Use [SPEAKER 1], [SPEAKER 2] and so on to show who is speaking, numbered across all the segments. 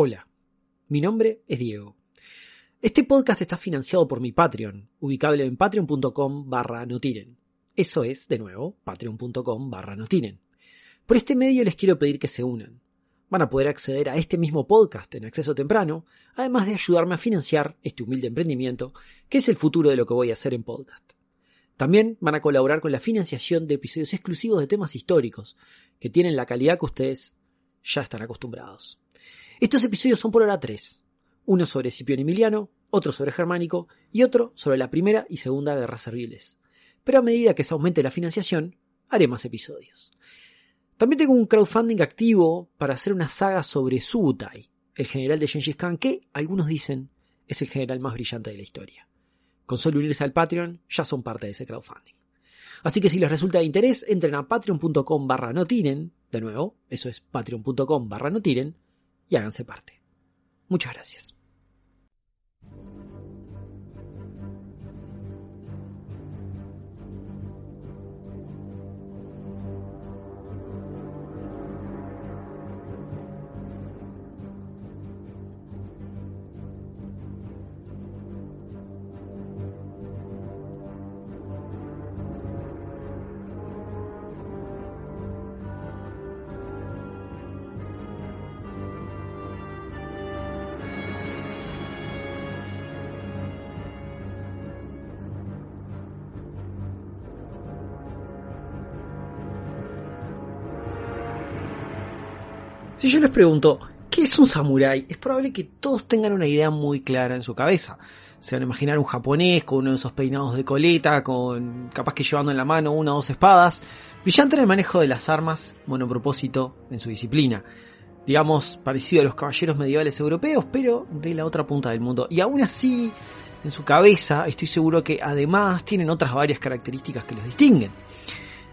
[SPEAKER 1] Hola, mi nombre es Diego. Este podcast está financiado por mi Patreon, ubicable en patreon.com barra notiren. Eso es, de nuevo, patreon.com barra notiren. Por este medio les quiero pedir que se unan. Van a poder acceder a este mismo podcast en acceso temprano, además de ayudarme a financiar este humilde emprendimiento, que es el futuro de lo que voy a hacer en podcast. También van a colaborar con la financiación de episodios exclusivos de temas históricos, que tienen la calidad que ustedes ya están acostumbrados. Estos episodios son por hora tres. Uno sobre Escipión Emiliano, otro sobre Germánico y otro sobre la Primera y Segunda Guerras Serviles. Pero a medida que se aumente la financiación, haré más episodios. También tengo un crowdfunding activo para hacer una saga sobre Subutai, el general de Gengis Khan que, algunos dicen, es el general más brillante de la historia. Con solo unirse al Patreon, ya son parte de ese crowdfunding. Así que si les resulta de interés, entren a patreon.com barra notiren, de nuevo, eso es patreon.com barra notiren, y háganse parte. Muchas gracias. Si yo les pregunto, ¿qué es un samurái? Es probable que todos tengan una idea muy clara en su cabeza. Se van a imaginar un japonés con uno de esos peinados de coleta, con capaz que llevando en la mano una o dos espadas, brillante en el manejo de las armas, monopropósito en su disciplina. Digamos, parecido a los caballeros medievales europeos, pero de la otra punta del mundo. Y aún así, en su cabeza, estoy seguro que además tienen otras varias características que los distinguen.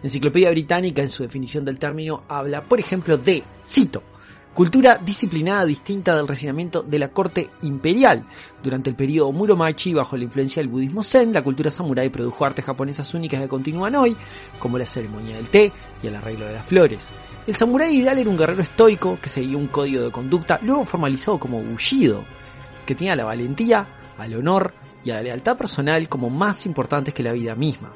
[SPEAKER 1] Enciclopedia Británica, en su definición del término, habla, por ejemplo, de, cito, cultura disciplinada distinta del refinamiento de la corte imperial. Durante el periodo Muromachi, bajo la influencia del budismo zen, la cultura samurái produjo artes japonesas únicas que continúan hoy, como la ceremonia del té y el arreglo de las flores. El samurái ideal era un guerrero estoico que seguía un código de conducta, luego formalizado como Bushido, que tenía la valentía, al honor y a la lealtad personal como más importantes que la vida misma.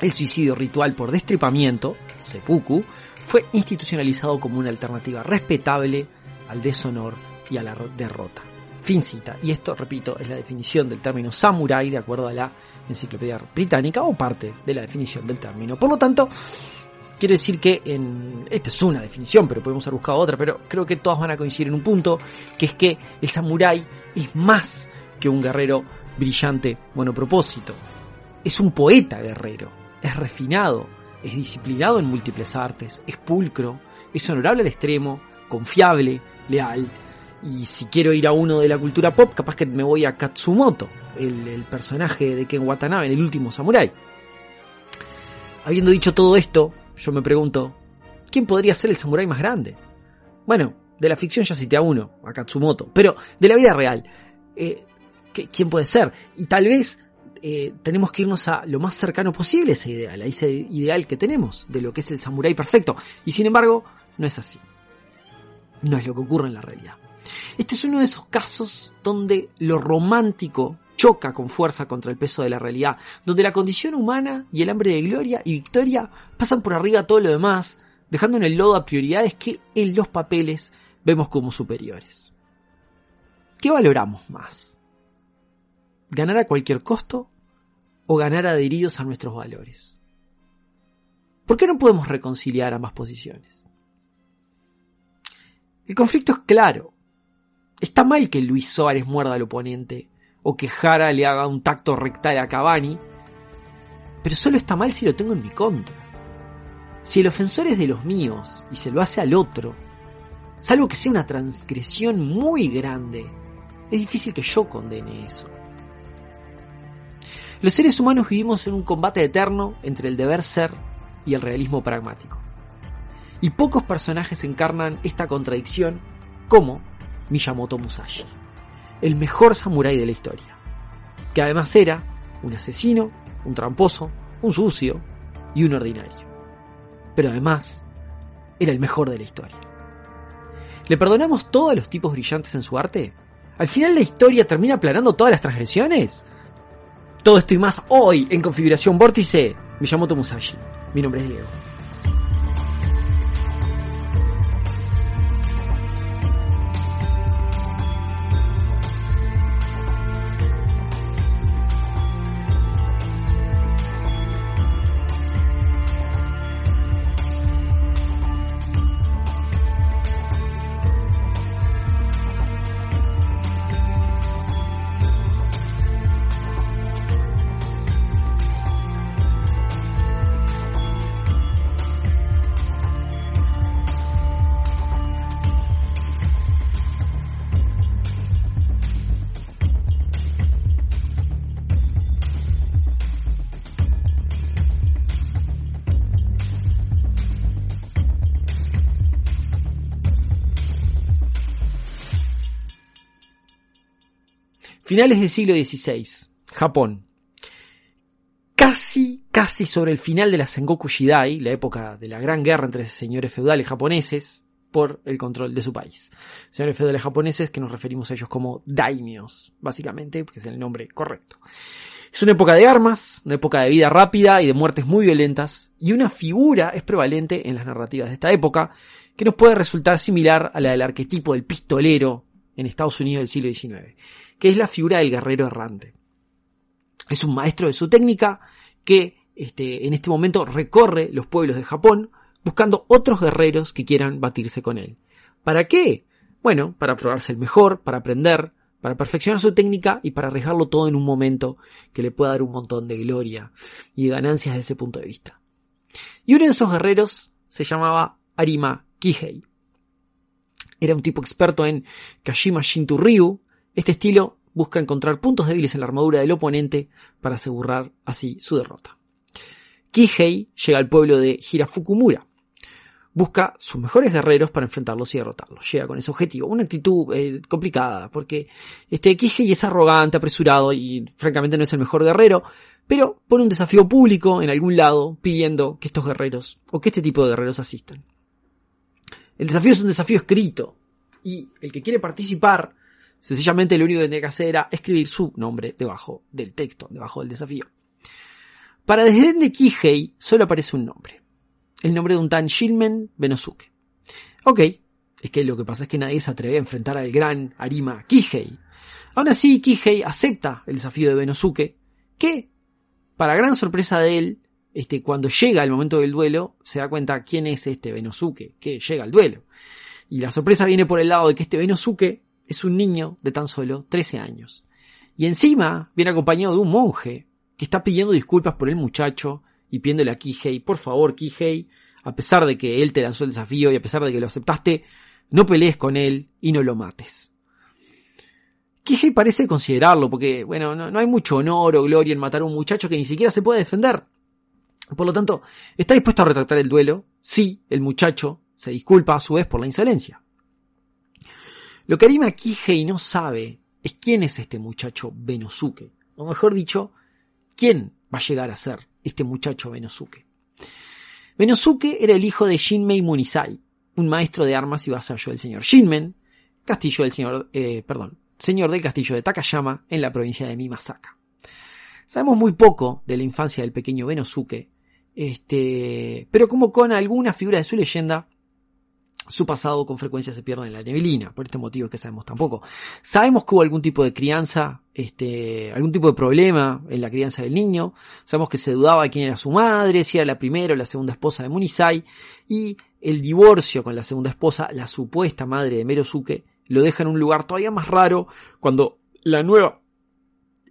[SPEAKER 1] El suicidio ritual por destripamiento, seppuku, fue institucionalizado como una alternativa respetable al deshonor y a la derrota. Fin cita. Y esto, repito, es la definición del término samurai de acuerdo a la enciclopedia británica o parte de la definición del término. Por lo tanto, quiero decir que en, esta es una definición, pero podemos haber buscado otra, pero creo que todas van a coincidir en un punto, que es que el samurái es más que un guerrero brillante monopropósito. Es un poeta guerrero, es refinado, es disciplinado en múltiples artes, es pulcro, es honorable al extremo, confiable, leal. Y si quiero ir a uno de la cultura pop, capaz que me voy a Katsumoto, el, personaje de Ken Watanabe en el último Samurai. Habiendo dicho todo esto, yo me pregunto, ¿quién podría ser el samurái más grande? Bueno, de la ficción ya cité a uno, a Katsumoto, pero de la vida real, eh, ¿quién puede ser? Y tal vez eh, tenemos que irnos a lo más cercano posible a ese ideal, a ese ideal que tenemos de lo que es el samurái perfecto. Y sin embargo, no es así. No es lo que ocurre en la realidad. Este es uno de esos casos donde lo romántico choca con fuerza contra el peso de la realidad, donde la condición humana y el hambre de gloria y victoria pasan por arriba todo lo demás, dejando en el lodo a prioridades que en los papeles vemos como superiores. ¿Qué valoramos más? ¿Ganar a cualquier costo o ganar adheridos a nuestros valores? ¿Por qué no podemos reconciliar ambas posiciones? El conflicto es claro. Está mal que Luis Suárez muerda al oponente o que Jara le haga un tacto rectal a Cavani, pero solo está mal si lo tengo en mi contra. Si el ofensor es de los míos y se lo hace al otro, salvo que sea una transgresión muy grande, es difícil que yo condene eso. Los seres humanos vivimos en un combate eterno entre el deber ser y el realismo pragmático. Y pocos personajes encarnan esta contradicción como Miyamoto Musashi, el mejor samurái de la historia, que además era un asesino, un tramposo, un sucio y un ordinario. Pero además era el mejor de la historia. ¿Le perdonamos todo a los tipos brillantes en su arte? ¿Al final la historia termina aplanando todas las transgresiones? Todo esto y más hoy en Configuración Vórtice. Me llamo Tomusashi. Mi nombre es Diego. Finales del siglo XVI, Japón. Casi, casi sobre el final de la Sengoku Jidai, la época de la gran guerra entre señores feudales japoneses por el control de su país. Señores feudales japoneses que nos referimos a ellos como daimios, básicamente, que es el nombre correcto. Es una época de armas, una época de vida rápida y de muertes muy violentas, y una figura es prevalente en las narrativas de esta época, que nos puede resultar similar a la del arquetipo del pistolero en Estados Unidos del siglo XIX que es la figura del guerrero errante. Es un maestro de su técnica que este, en este momento recorre los pueblos de Japón buscando otros guerreros que quieran batirse con él. ¿Para qué? Bueno, para probarse el mejor, para aprender, para perfeccionar su técnica y para arriesgarlo todo en un momento que le pueda dar un montón de gloria y ganancias desde ese punto de vista. Y uno de esos guerreros se llamaba Arima Kihei. Era un tipo experto en Kashima Shinto Ryu, este estilo busca encontrar puntos débiles en la armadura del oponente para asegurar así su derrota. Kihei llega al pueblo de Hirafukumura. Busca sus mejores guerreros para enfrentarlos y derrotarlos. Llega con ese objetivo. Una actitud eh, complicada, porque este Kihei es arrogante, apresurado y francamente no es el mejor guerrero, pero pone un desafío público en algún lado pidiendo que estos guerreros o que este tipo de guerreros asistan. El desafío es un desafío escrito y el que quiere participar Sencillamente lo único que tenía que hacer era escribir su nombre debajo del texto, debajo del desafío. Para desdén de Kihei solo aparece un nombre. El nombre de un tan Shinmen Benosuke. Ok, es que lo que pasa es que nadie se atreve a enfrentar al gran Arima Kihei. Aún así, Kihei acepta el desafío de Benosuke, que, para gran sorpresa de él, este, cuando llega el momento del duelo, se da cuenta quién es este Benosuke, que llega al duelo. Y la sorpresa viene por el lado de que este Benosuke es un niño de tan solo 13 años. Y encima viene acompañado de un monje que está pidiendo disculpas por el muchacho y pidiéndole a Kihei, por favor Kihei, a pesar de que él te lanzó el desafío y a pesar de que lo aceptaste, no pelees con él y no lo mates. Kihei parece considerarlo porque, bueno, no, no hay mucho honor o gloria en matar a un muchacho que ni siquiera se puede defender. Por lo tanto, está dispuesto a retractar el duelo si el muchacho se disculpa a su vez por la insolencia. Lo que Arima Kihei no sabe es quién es este muchacho Benosuke. O mejor dicho, quién va a llegar a ser este muchacho Benosuke. Benosuke era el hijo de Shinmei Munisai, un maestro de armas y vasallo del señor Shinmen, castillo del señor, eh, perdón, señor del castillo de Takayama en la provincia de Mimasaka. Sabemos muy poco de la infancia del pequeño Benosuke, este, pero como con algunas figuras de su leyenda, su pasado con frecuencia se pierde en la neblina, por este motivo que sabemos tampoco. Sabemos que hubo algún tipo de crianza, este, algún tipo de problema en la crianza del niño, sabemos que se dudaba quién era su madre, si era la primera o la segunda esposa de Munisai, y el divorcio con la segunda esposa, la supuesta madre de Merosuke, lo deja en un lugar todavía más raro cuando la nueva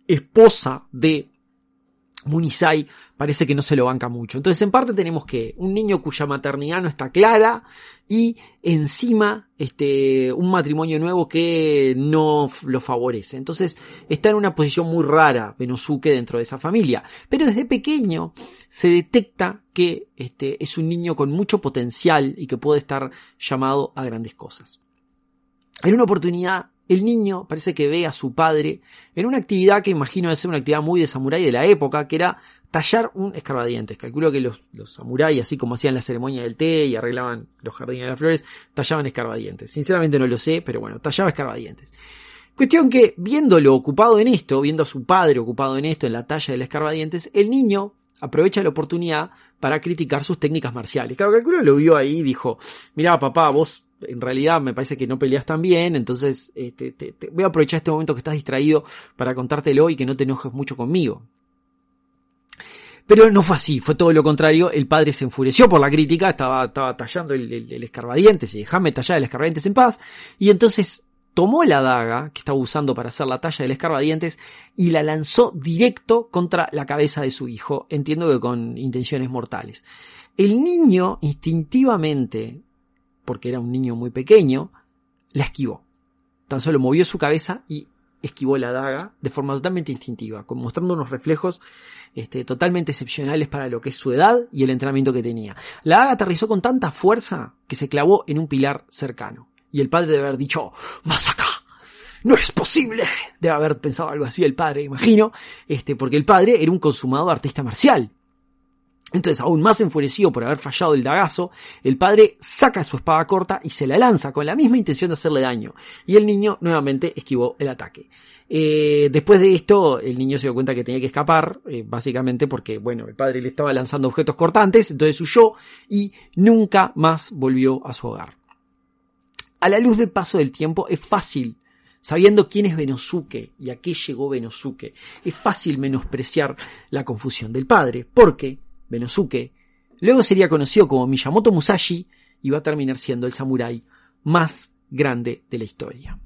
[SPEAKER 1] esposa de Munisai parece que no se lo banca mucho. Entonces, en parte tenemos que un niño cuya maternidad no está clara y encima este un matrimonio nuevo que no lo favorece. Entonces, está en una posición muy rara Benosuke dentro de esa familia, pero desde pequeño se detecta que este es un niño con mucho potencial y que puede estar llamado a grandes cosas. En una oportunidad el niño parece que ve a su padre en una actividad que imagino de ser una actividad muy de samurái de la época, que era tallar un escarbadientes. Calculo que los, los samuráis, así como hacían la ceremonia del té y arreglaban los jardines de las flores, tallaban escarbadientes. Sinceramente no lo sé, pero bueno, tallaba escarbadientes. Cuestión que, viéndolo ocupado en esto, viendo a su padre ocupado en esto, en la talla del escarbadientes, el niño aprovecha la oportunidad para criticar sus técnicas marciales. Claro, calculo lo vio ahí y dijo, mira papá, vos en realidad me parece que no peleas tan bien, entonces este, te, voy a aprovechar este momento que estás distraído para contártelo y que no te enojes mucho conmigo. Pero no fue así, fue todo lo contrario. El padre se enfureció por la crítica, estaba, tallando el, el, escarbadientes y déjame tallar el escarbadientes en paz. Y entonces tomó la daga que estaba usando para hacer la talla del escarbadientes y la lanzó directo contra la cabeza de su hijo, entiendo que con intenciones mortales. El niño instintivamente, porque era un niño muy pequeño, la esquivó. Tan solo movió su cabeza y esquivó la daga de forma totalmente instintiva, mostrando unos reflejos este, totalmente excepcionales para lo que es su edad y el entrenamiento que tenía. La daga aterrizó con tanta fuerza que se clavó en un pilar cercano. Y el padre debe haber dicho, más acá. No es posible. Debe haber pensado algo así el padre, imagino, este, porque el padre era un consumado artista marcial. Entonces, aún más enfurecido por haber fallado el dagazo, el padre saca su espada corta y se la lanza con la misma intención de hacerle daño. Y el niño nuevamente esquivó el ataque. Eh, después de esto, el niño se dio cuenta que tenía que escapar, eh, básicamente porque, bueno, el padre le estaba lanzando objetos cortantes, entonces huyó y nunca más volvió a su hogar. A la luz del paso del tiempo es fácil sabiendo quién es Benosuke y a qué llegó Benosuke, es fácil menospreciar la confusión del padre, porque Benosuke, luego sería conocido como Miyamoto Musashi y va a terminar siendo el samurái más grande de la historia.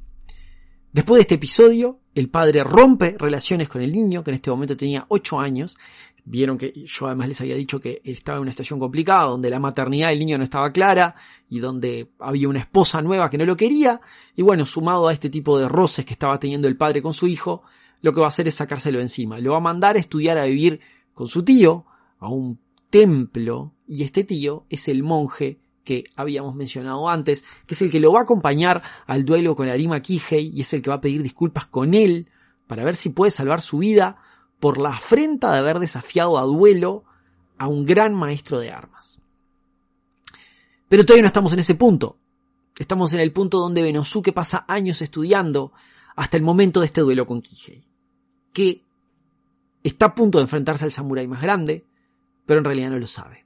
[SPEAKER 1] Después de este episodio, el padre rompe relaciones con el niño, que en este momento tenía 8 años. Vieron que yo además les había dicho que estaba en una situación complicada, donde la maternidad del niño no estaba clara y donde había una esposa nueva que no lo quería. Y bueno, sumado a este tipo de roces que estaba teniendo el padre con su hijo, lo que va a hacer es sacárselo encima. Lo va a mandar a estudiar a vivir con su tío, a un templo y este tío es el monje que habíamos mencionado antes, que es el que lo va a acompañar al duelo con Arima Kihei y es el que va a pedir disculpas con él para ver si puede salvar su vida por la afrenta de haber desafiado a duelo a un gran maestro de armas. Pero todavía no estamos en ese punto. Estamos en el punto donde Benosuke pasa años estudiando hasta el momento de este duelo con Kihei, que está a punto de enfrentarse al samurái más grande, pero en realidad no lo sabe.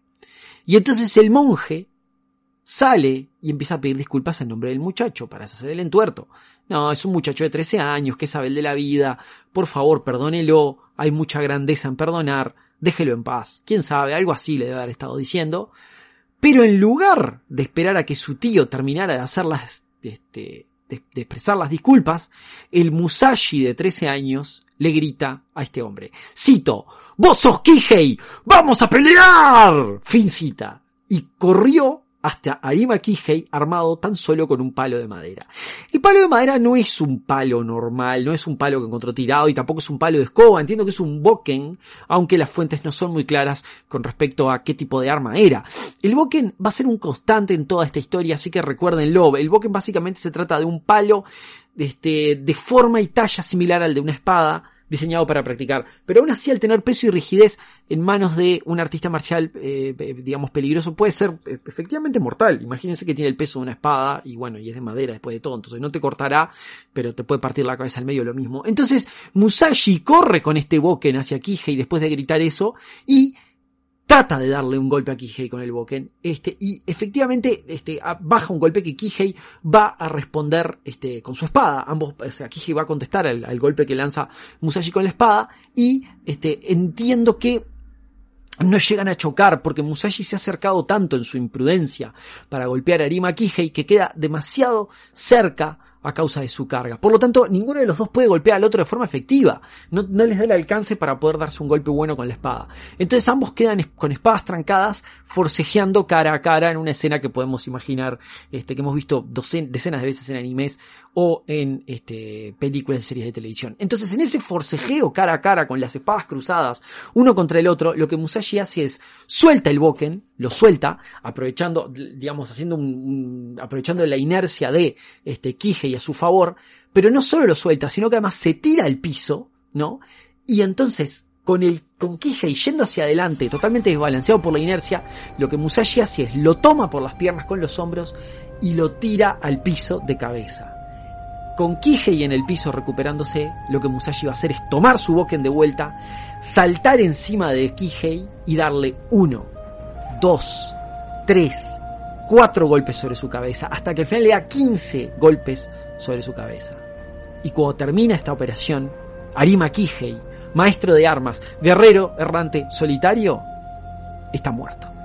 [SPEAKER 1] Y entonces el monje sale y empieza a pedir disculpas en nombre del muchacho para hacer el entuerto. No, es un muchacho de 13 años que sabe el de la vida, por favor perdónelo, hay mucha grandeza en perdonar, déjelo en paz. Quién sabe, algo así le debe haber estado diciendo. Pero en lugar de esperar a que su tío terminara de hacer las, este, de, de, expresar las disculpas, el Musashi de 13 años le grita a este hombre. Cito, ¡Vos sos Kihei! ¡Vamos a pelear! Fin cita. Y corrió hasta Arima Kihei armado tan solo con un palo de madera. El palo de madera no es un palo normal, no es un palo que encontró tirado y tampoco es un palo de escoba, entiendo que es un boken, aunque las fuentes no son muy claras con respecto a qué tipo de arma era. El boken va a ser un constante en toda esta historia, así que recuérdenlo, el boken básicamente se trata de un palo este, de forma y talla similar al de una espada, diseñado para practicar. Pero aún así, al tener peso y rigidez en manos de un artista marcial, eh, digamos, peligroso, puede ser eh, efectivamente mortal. Imagínense que tiene el peso de una espada y bueno, y es de madera después de todo. Entonces no te cortará, pero te puede partir la cabeza al medio lo mismo. Entonces, Musashi corre con este Boken hacia Kihei después de gritar eso y trata de darle un golpe a Kihei con el Boken, este, y efectivamente, este, baja un golpe que Kihei va a responder, este, con su espada. Ambos, o sea, Kihei va a contestar al, golpe que lanza Musashi con la espada, y, este, entiendo que no llegan a chocar porque Musashi se ha acercado tanto en su imprudencia para golpear a Arima Kihei que queda demasiado cerca a causa de su carga. Por lo tanto, ninguno de los dos puede golpear al otro de forma efectiva. No, les da el alcance para poder darse un golpe bueno con la espada. Entonces ambos quedan con espadas trancadas, forcejeando cara a cara en una escena que podemos imaginar, este, que hemos visto decenas de veces en animes o en este, películas y series de televisión. Entonces, en ese forcejeo cara a cara con las espadas cruzadas, uno contra el otro, lo que Musashi hace es suelta el Boken, lo suelta, aprovechando, digamos, haciendo un, aprovechando la inercia de este a su favor, pero no solo lo suelta, sino que además se tira al piso, ¿no? Y entonces con el con Kihei yendo hacia adelante, totalmente desbalanceado por la inercia, lo que Musashi hace es lo toma por las piernas con los hombros y lo tira al piso de cabeza. Con Kihei en el piso recuperándose, lo que Musashi va a hacer es tomar su Boken de vuelta, saltar encima de Kihei y darle uno, dos, tres, cuatro golpes sobre su cabeza, hasta que al final le da 15 golpes sobre su cabeza. Y cuando termina esta operación, Arima Kihei, maestro de armas, guerrero errante solitario, está muerto.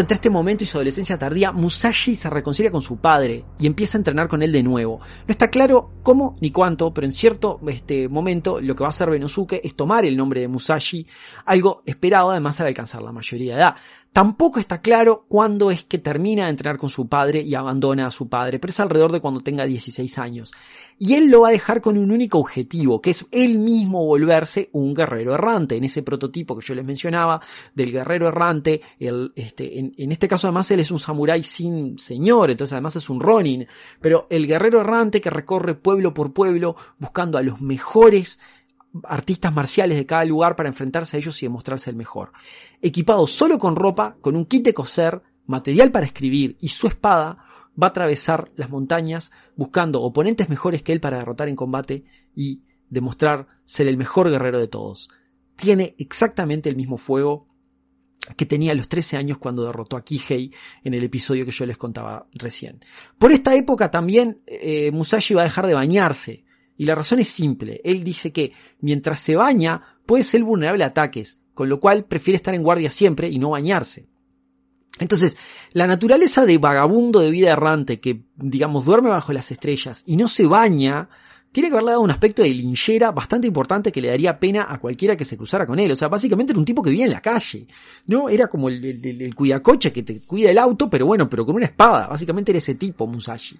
[SPEAKER 1] Entre este momento y su adolescencia tardía, Musashi se reconcilia con su padre y empieza a entrenar con él de nuevo. No está claro cómo ni cuánto, pero en cierto este, momento lo que va a hacer Benosuke es tomar el nombre de Musashi, algo esperado además al alcanzar la mayoría de edad. Tampoco está claro cuándo es que termina de entrenar con su padre y abandona a su padre, pero es alrededor de cuando tenga 16 años. Y él lo va a dejar con un único objetivo, que es él mismo volverse un guerrero errante. En ese prototipo que yo les mencionaba del guerrero errante, este, en, en este caso además él es un samurái sin señor, entonces además es un ronin, pero el guerrero errante que recorre pueblo por pueblo buscando a los mejores artistas marciales de cada lugar para enfrentarse a ellos y demostrarse el mejor. Equipado solo con ropa, con un kit de coser, material para escribir y su espada, va a atravesar las montañas buscando oponentes mejores que él para derrotar en combate y demostrar ser el mejor guerrero de todos. Tiene exactamente el mismo fuego que tenía a los 13 años cuando derrotó a Kihei en el episodio que yo les contaba recién. Por esta época también eh, Musashi va a dejar de bañarse, y la razón es simple. Él dice que mientras se baña puede ser vulnerable a ataques, con lo cual prefiere estar en guardia siempre y no bañarse. Entonces, la naturaleza de vagabundo de vida errante que, digamos, duerme bajo las estrellas y no se baña, tiene que haberle dado un aspecto de linchera bastante importante que le daría pena a cualquiera que se cruzara con él. O sea, básicamente era un tipo que vivía en la calle, ¿no? Era como el, el, el cuidacoche que te cuida el auto, pero bueno, pero con una espada. Básicamente era ese tipo, Musashi.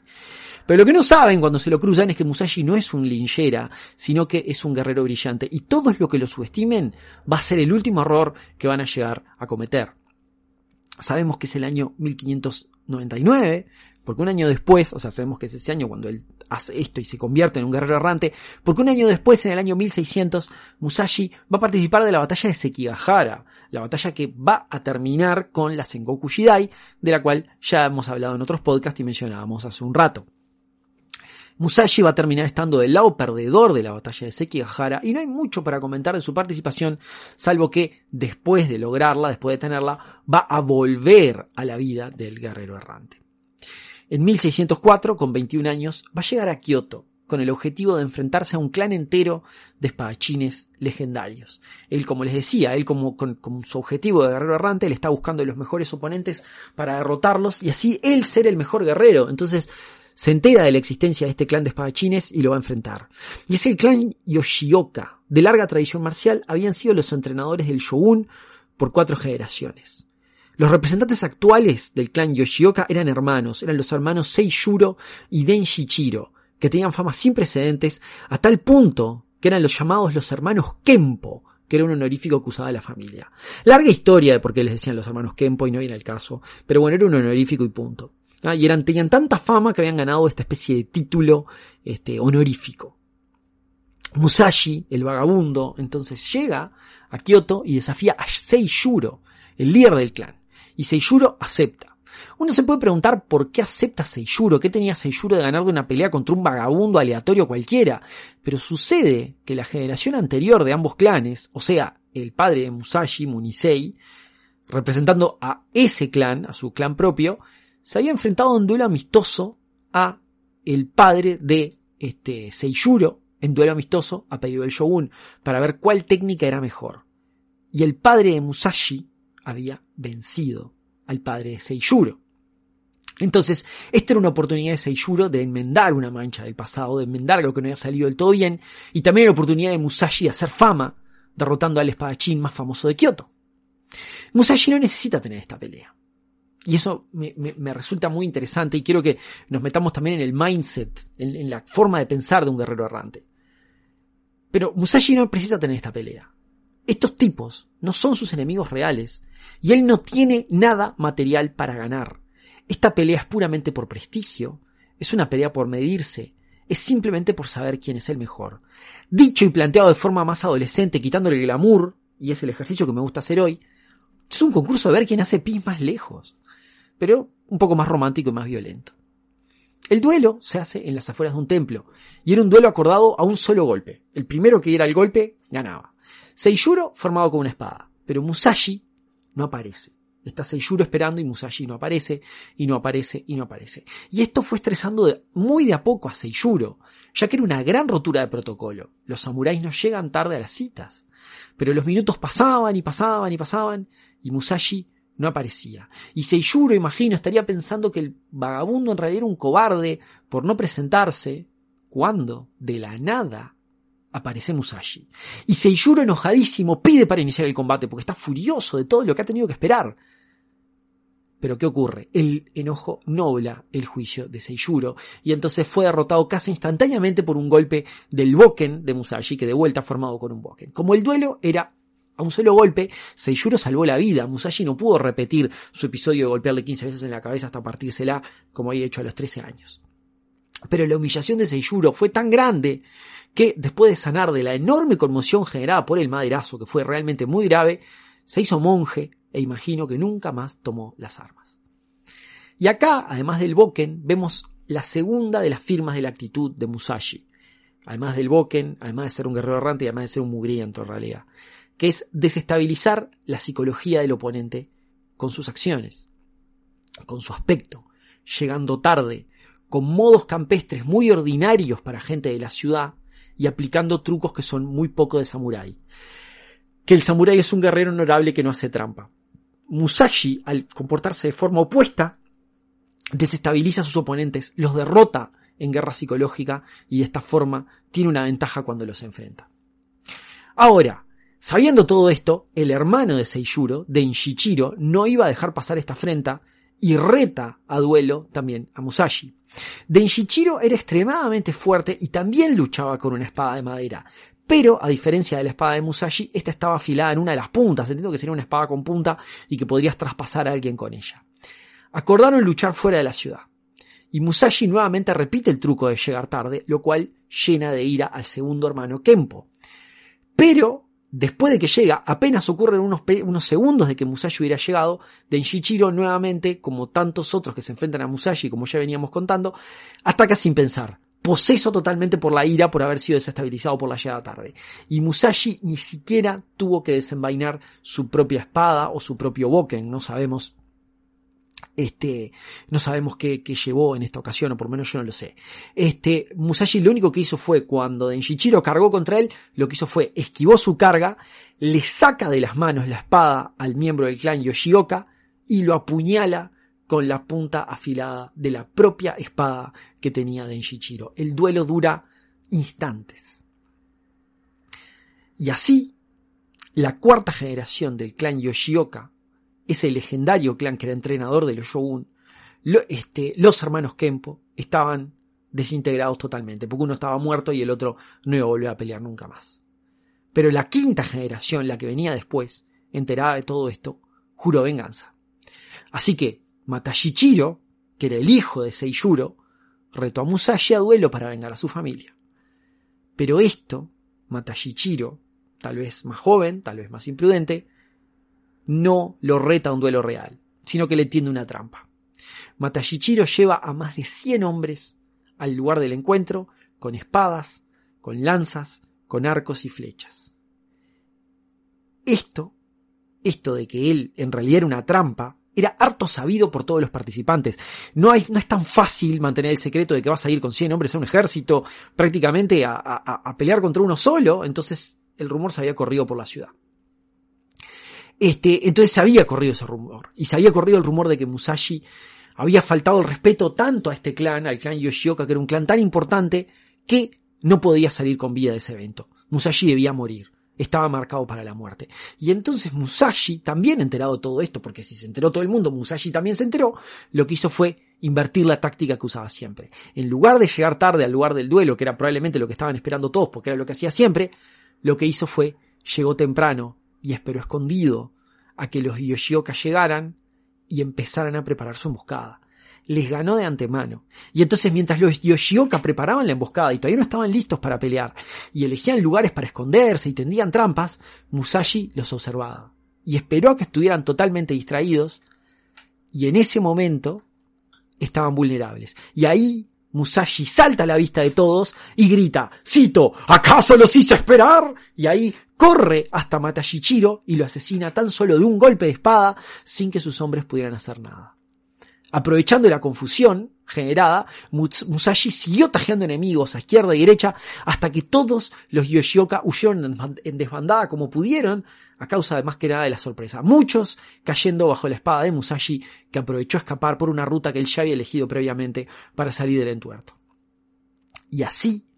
[SPEAKER 1] Pero lo que no saben cuando se lo cruzan es que Musashi no es un linchera, sino que es un guerrero brillante. Y todos los que lo subestimen va a ser el último error que van a llegar a cometer. Sabemos que es el año 1599, porque un año después, o sea, sabemos que es ese año cuando él hace esto y se convierte en un guerrero errante, porque un año después, en el año 1600, Musashi va a participar de la batalla de Sekigahara, la batalla que va a terminar con la Sengoku Shidai, de la cual ya hemos hablado en otros podcasts y mencionábamos hace un rato. Musashi va a terminar estando del lado perdedor de la batalla de Sekigahara y no hay mucho para comentar de su participación, salvo que después de lograrla, después de tenerla, va a volver a la vida del guerrero errante. En 1604, con 21 años, va a llegar a Kioto con el objetivo de enfrentarse a un clan entero de espadachines legendarios. Él, como les decía, él como con, su objetivo de guerrero errante, él está buscando los mejores oponentes para derrotarlos y así él ser el mejor guerrero. Entonces, se entera de la existencia de este clan de espadachines y lo va a enfrentar. Y es el clan Yoshioka, de larga tradición marcial, habían sido los entrenadores del shogun por cuatro generaciones. Los representantes actuales del clan Yoshioka eran hermanos, eran los hermanos Seishuro y Denshichiro, que tenían fama sin precedentes a tal punto que eran los llamados los hermanos Kempo, que era un honorífico que usaba la familia. Larga historia de por qué les decían los hermanos Kempo y no viene el caso, pero bueno, era un honorífico y punto. ¿Ah? Y eran, tenían tanta fama que habían ganado esta especie de título este, honorífico. Musashi, el vagabundo, entonces llega a Kioto y desafía a Seiyuro, el líder del clan. Y Seiyuro acepta. Uno se puede preguntar por qué acepta Seiyuro, qué tenía Seiyuro de ganar de una pelea contra un vagabundo aleatorio cualquiera. Pero sucede que la generación anterior de ambos clanes, o sea, el padre de Musashi, Munisei, representando a ese clan, a su clan propio, se había enfrentado en duelo amistoso a el padre de este Seiyuro, en duelo amistoso a pedido del shogun, para ver cuál técnica era mejor. Y el padre de Musashi había vencido al padre de Seiyuro. Entonces, esta era una oportunidad de Seiyuro de enmendar una mancha del pasado, de enmendar algo que no había salido del todo bien, y también la oportunidad de Musashi de hacer fama, derrotando al espadachín más famoso de Kyoto. Musashi no necesita tener esta pelea. Y eso me, resulta muy interesante y quiero que nos metamos también en el mindset, en, la forma de pensar de un guerrero errante. Pero Musashi no precisa tener esta pelea. Estos tipos no son sus enemigos reales y él no tiene nada material para ganar. Esta pelea es puramente por prestigio, es una pelea por medirse, es simplemente por saber quién es el mejor. Dicho y planteado de forma más adolescente, quitándole el glamour, y es el ejercicio que me gusta hacer hoy, es un concurso de ver quién hace pis más lejos, pero un poco más romántico y más violento. El duelo se hace en las afueras de un templo, y era un duelo acordado a un solo golpe. El primero que diera el golpe ganaba. Seiyuro formado con una espada, pero Musashi no aparece. Está Seiyuro esperando y Musashi no aparece, y no aparece, y no aparece. Y esto fue estresando muy de a poco a Seiyuro, ya que era una gran rotura de protocolo. Los samuráis no llegan tarde a las citas. Pero los minutos pasaban y pasaban y pasaban, y Musashi no aparecía. Y Seiyuro, imagino, estaría pensando que el vagabundo en realidad era un cobarde por no presentarse, cuando, de la nada, aparece Musashi. Y Seiyuro, enojadísimo, pide para iniciar el combate porque está furioso de todo lo que ha tenido que esperar. Pero ¿qué ocurre? El enojo nobla el juicio de Seiyuro y entonces fue derrotado casi instantáneamente por un golpe del Boken de Musashi, que de vuelta formado con un Boken. Como el duelo era a un solo golpe, Seiyuro salvó la vida. Musashi no pudo repetir su episodio de golpearle 15 veces en la cabeza hasta partírsela como había hecho a los 13 años. Pero la humillación de Seiyuro fue tan grande que, después de sanar de la enorme conmoción generada por el maderazo, que fue realmente muy grave, se hizo monje e imagino que nunca más tomó las armas. Y acá, además del Boken, vemos la segunda de las firmas de la actitud de Musashi. Además del Boken, además de ser un guerrero errante y además de ser un mugriento en realidad. Que es desestabilizar la psicología del oponente con sus acciones, con su aspecto, llegando tarde, con modos campestres muy ordinarios para gente de la ciudad y aplicando trucos que son muy poco de samurái. Que el samurái es un guerrero honorable que no hace trampa. Musashi, al comportarse de forma opuesta, desestabiliza a sus oponentes, los derrota en guerra psicológica y de esta forma tiene una ventaja cuando los enfrenta. Ahora, sabiendo todo esto, el hermano de Seiyuro, Denshichiro, no iba a dejar pasar esta afrenta y reta a duelo también a Musashi. Denshichiro era extremadamente fuerte y también luchaba con una espada de madera, pero, a diferencia de la espada de Musashi, esta estaba afilada en una de las puntas. Entiendo que sería una espada con punta y que podrías traspasar a alguien con ella. Acordaron luchar fuera de la ciudad. Y Musashi nuevamente repite el truco de llegar tarde, lo cual llena de ira al segundo hermano Kempo. Pero, después de que llega, apenas ocurren unos, segundos de que Musashi hubiera llegado, Denshichiro nuevamente, como tantos otros que se enfrentan a Musashi, como ya veníamos contando, ataca sin pensar poseso totalmente por la ira por haber sido desestabilizado por la llegada tarde. Y Musashi ni siquiera tuvo que desenvainar su propia espada o su propio boken, no sabemos este, no sabemos qué, llevó en esta ocasión, o por lo menos yo no lo sé. Este, Musashi lo único que hizo fue, cuando Denshichiro cargó contra él, lo que hizo fue, esquivó su carga, le saca de las manos la espada al miembro del clan Yoshioka, y lo apuñala con la punta afilada de la propia espada que tenía Denshichiro. El duelo dura instantes. Y así, la cuarta generación del clan Yoshioka, ese legendario clan que era entrenador de los Shogun, este, los hermanos Kempo estaban desintegrados totalmente, porque uno estaba muerto y el otro no iba a volver a pelear nunca más. Pero la quinta generación, la que venía después, enterada de todo esto, juró venganza. Así que Matashichiro que era el hijo de Seiyuro, retó a Musashi a duelo para vengar a su familia. Pero esto, Matashichiro, tal vez más joven, tal vez más imprudente, no lo reta a un duelo real, sino que le tiende una trampa. Matashichiro lleva a más de 100 hombres al lugar del encuentro con espadas, con lanzas, con arcos y flechas. Esto, esto de que él en realidad era una trampa, era harto sabido por todos los participantes. No, es tan fácil mantener el secreto de que vas a ir con 100 hombres a un ejército prácticamente a pelear contra uno solo, entonces el rumor se había corrido por la ciudad. Este, entonces se había corrido ese rumor. Y se había corrido el rumor de que Musashi había faltado el respeto tanto a este clan, al clan Yoshioka, que era un clan tan importante, que no podía salir con vida de ese evento. Musashi debía morir. Estaba marcado para la muerte. Y entonces Musashi, también enterado de todo esto, porque si se enteró todo el mundo, Musashi también se enteró, lo que hizo fue invertir la táctica que usaba siempre. En lugar de llegar tarde al lugar del duelo, que era probablemente lo que estaban esperando todos, porque era lo que hacía siempre, lo que hizo fue, llegó temprano y esperó escondido a que los Yoshioka llegaran y empezaran a preparar su emboscada. Les ganó de antemano. Y entonces mientras los Yoshioka preparaban la emboscada y todavía no estaban listos para pelear y elegían lugares para esconderse y tendían trampas, Musashi los observaba y esperó a que estuvieran totalmente distraídos y en ese momento estaban vulnerables. Y ahí Musashi salta a la vista de todos y grita, cito, ¿acaso los hice esperar? Y ahí corre hasta Matashichiro y lo asesina tan solo de un golpe de espada sin que sus hombres pudieran hacer nada. Aprovechando la confusión generada, Musashi siguió tajeando enemigos a izquierda y derecha hasta que todos los Yoshioka huyeron en desbandada como pudieron a causa de más que nada de la sorpresa. Muchos cayendo bajo la espada de Musashi que aprovechó a escapar por una ruta que él ya había elegido previamente para salir del entuerto. Y así,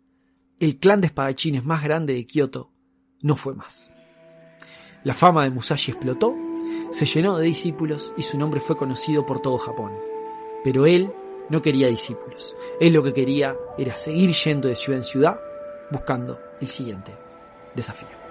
[SPEAKER 1] el clan de espadachines más grande de Kioto no fue más. La fama de Musashi explotó se llenó de discípulos y su nombre fue conocido por todo Japón. Pero él no quería discípulos. Él lo que quería era seguir yendo de ciudad en ciudad buscando el siguiente desafío.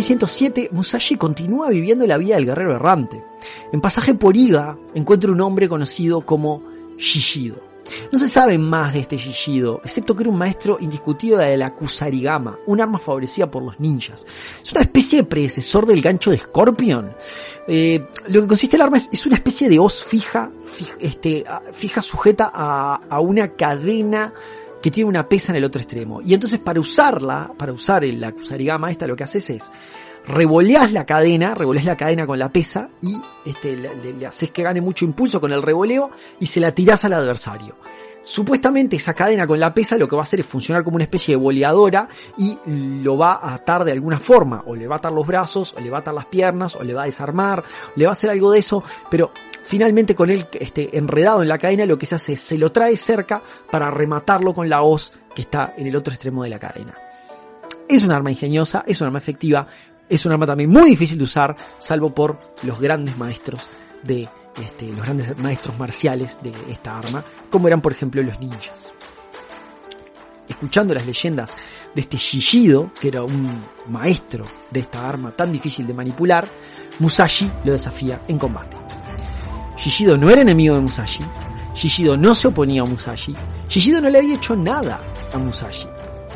[SPEAKER 1] 1607, Musashi continúa viviendo la vida del guerrero errante. En pasaje por Iga, encuentra un hombre conocido como Shishido. No se sabe más de este Shishido, excepto que era un maestro indiscutido de la Kusarigama, un arma favorecida por los ninjas. Es una especie de predecesor del gancho de Scorpion. Eh, lo que consiste el arma es, una especie de hoz fija, fija, este, fija sujeta a, a una cadena que tiene una pesa en el otro extremo. Y entonces para usarla, para usar la Kusarigama esta, lo que haces es revoleas la cadena, revoleas la cadena con la pesa y este, le, haces que gane mucho impulso con el revoleo y se la tirás al adversario. Supuestamente esa cadena con la pesa lo que va a hacer es funcionar como una especie de boleadora y lo va a atar de alguna forma, o le va a atar los brazos, o le va a atar las piernas, o le va a desarmar, le va a hacer algo de eso, pero finalmente con él este, enredado en la cadena lo que se hace es se lo trae cerca para rematarlo con la hoz que está en el otro extremo de la cadena. Es un arma ingeniosa, es un arma efectiva, es un arma también muy difícil de usar, salvo por los grandes maestros de este, los grandes maestros marciales de esta arma, como eran por ejemplo los ninjas. Escuchando las leyendas de este Shishido, que era un maestro de esta arma tan difícil de manipular, Musashi lo desafía en combate. Shishido no era enemigo de Musashi, Shishido no se oponía a Musashi, Shishido no le había hecho nada a Musashi.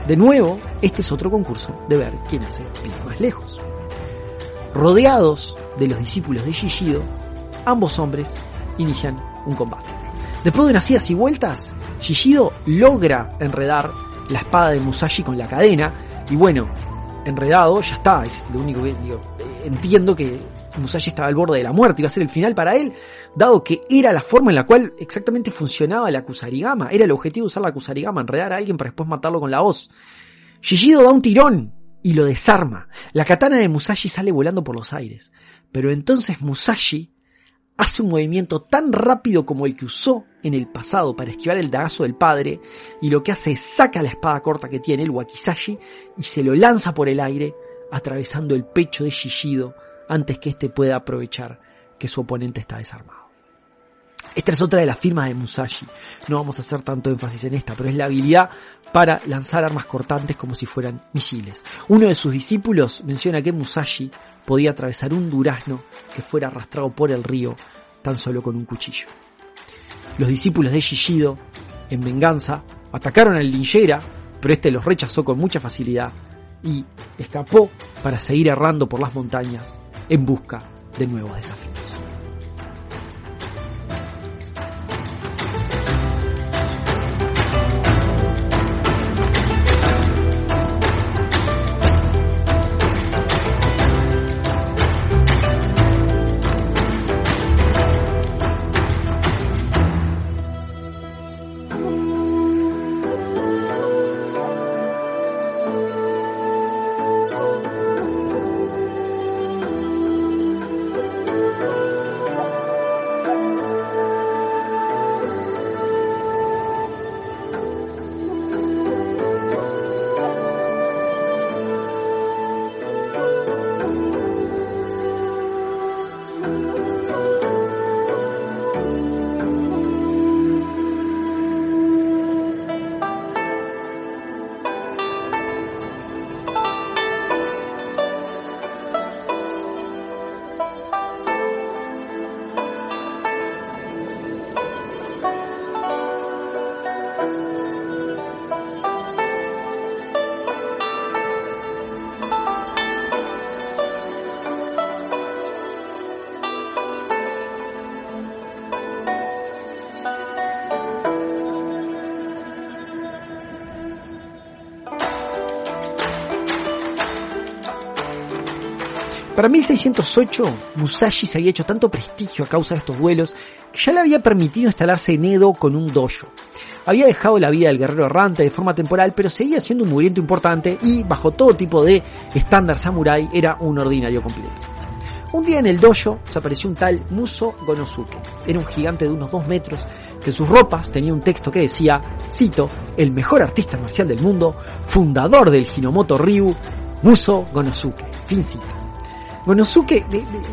[SPEAKER 1] De nuevo, este es otro concurso de ver quién hace más lejos. Rodeados de los discípulos de Shishido, ambos hombres inician un combate. Después de unas idas y vueltas, Shishido logra enredar la espada de Musashi con la cadena y bueno, enredado ya está, es lo único que digo, entiendo que Musashi estaba al borde de la muerte, iba a ser el final para él, dado que era la forma en la cual exactamente funcionaba la Kusarigama, era el objetivo de usar la Kusarigama, enredar a alguien para después matarlo con la hoz. Shishido da un tirón y lo desarma. La katana de Musashi sale volando por los aires, pero entonces Musashi hace un movimiento tan rápido como el que usó en el pasado para esquivar el dagazo del padre, y lo que hace es saca la espada corta que tiene, el wakizashi, y se lo lanza por el aire, atravesando el pecho de Shishido antes que éste pueda aprovechar que su oponente está desarmado. Esta es otra de las firmas de Musashi. No vamos a hacer tanto énfasis en esta, pero es la habilidad para lanzar armas cortantes como si fueran misiles. Uno de sus discípulos menciona que Musashi podía atravesar un durazno que fuera arrastrado por el río tan solo con un cuchillo. Los discípulos de Shishido, en venganza, atacaron al linchera, pero este los rechazó con mucha facilidad y escapó para seguir errando por las montañas en busca de nuevos desafíos. Para 1608, Musashi se había hecho tanto prestigio a causa de estos duelos que ya le había permitido instalarse en Edo con un dojo. Había dejado la vida del guerrero errante de forma temporal, pero seguía siendo un muriente importante y, bajo todo tipo de estándar samurai, era un ordinario completo. Un día en el dojo se apareció un tal Muso Gonosuke. Era un gigante de unos dos metros que en sus ropas tenía un texto que decía, cito, el mejor artista marcial del mundo, fundador del Hinomoto Ryu, Muso Gonosuke. Fin cita. Gonosuke,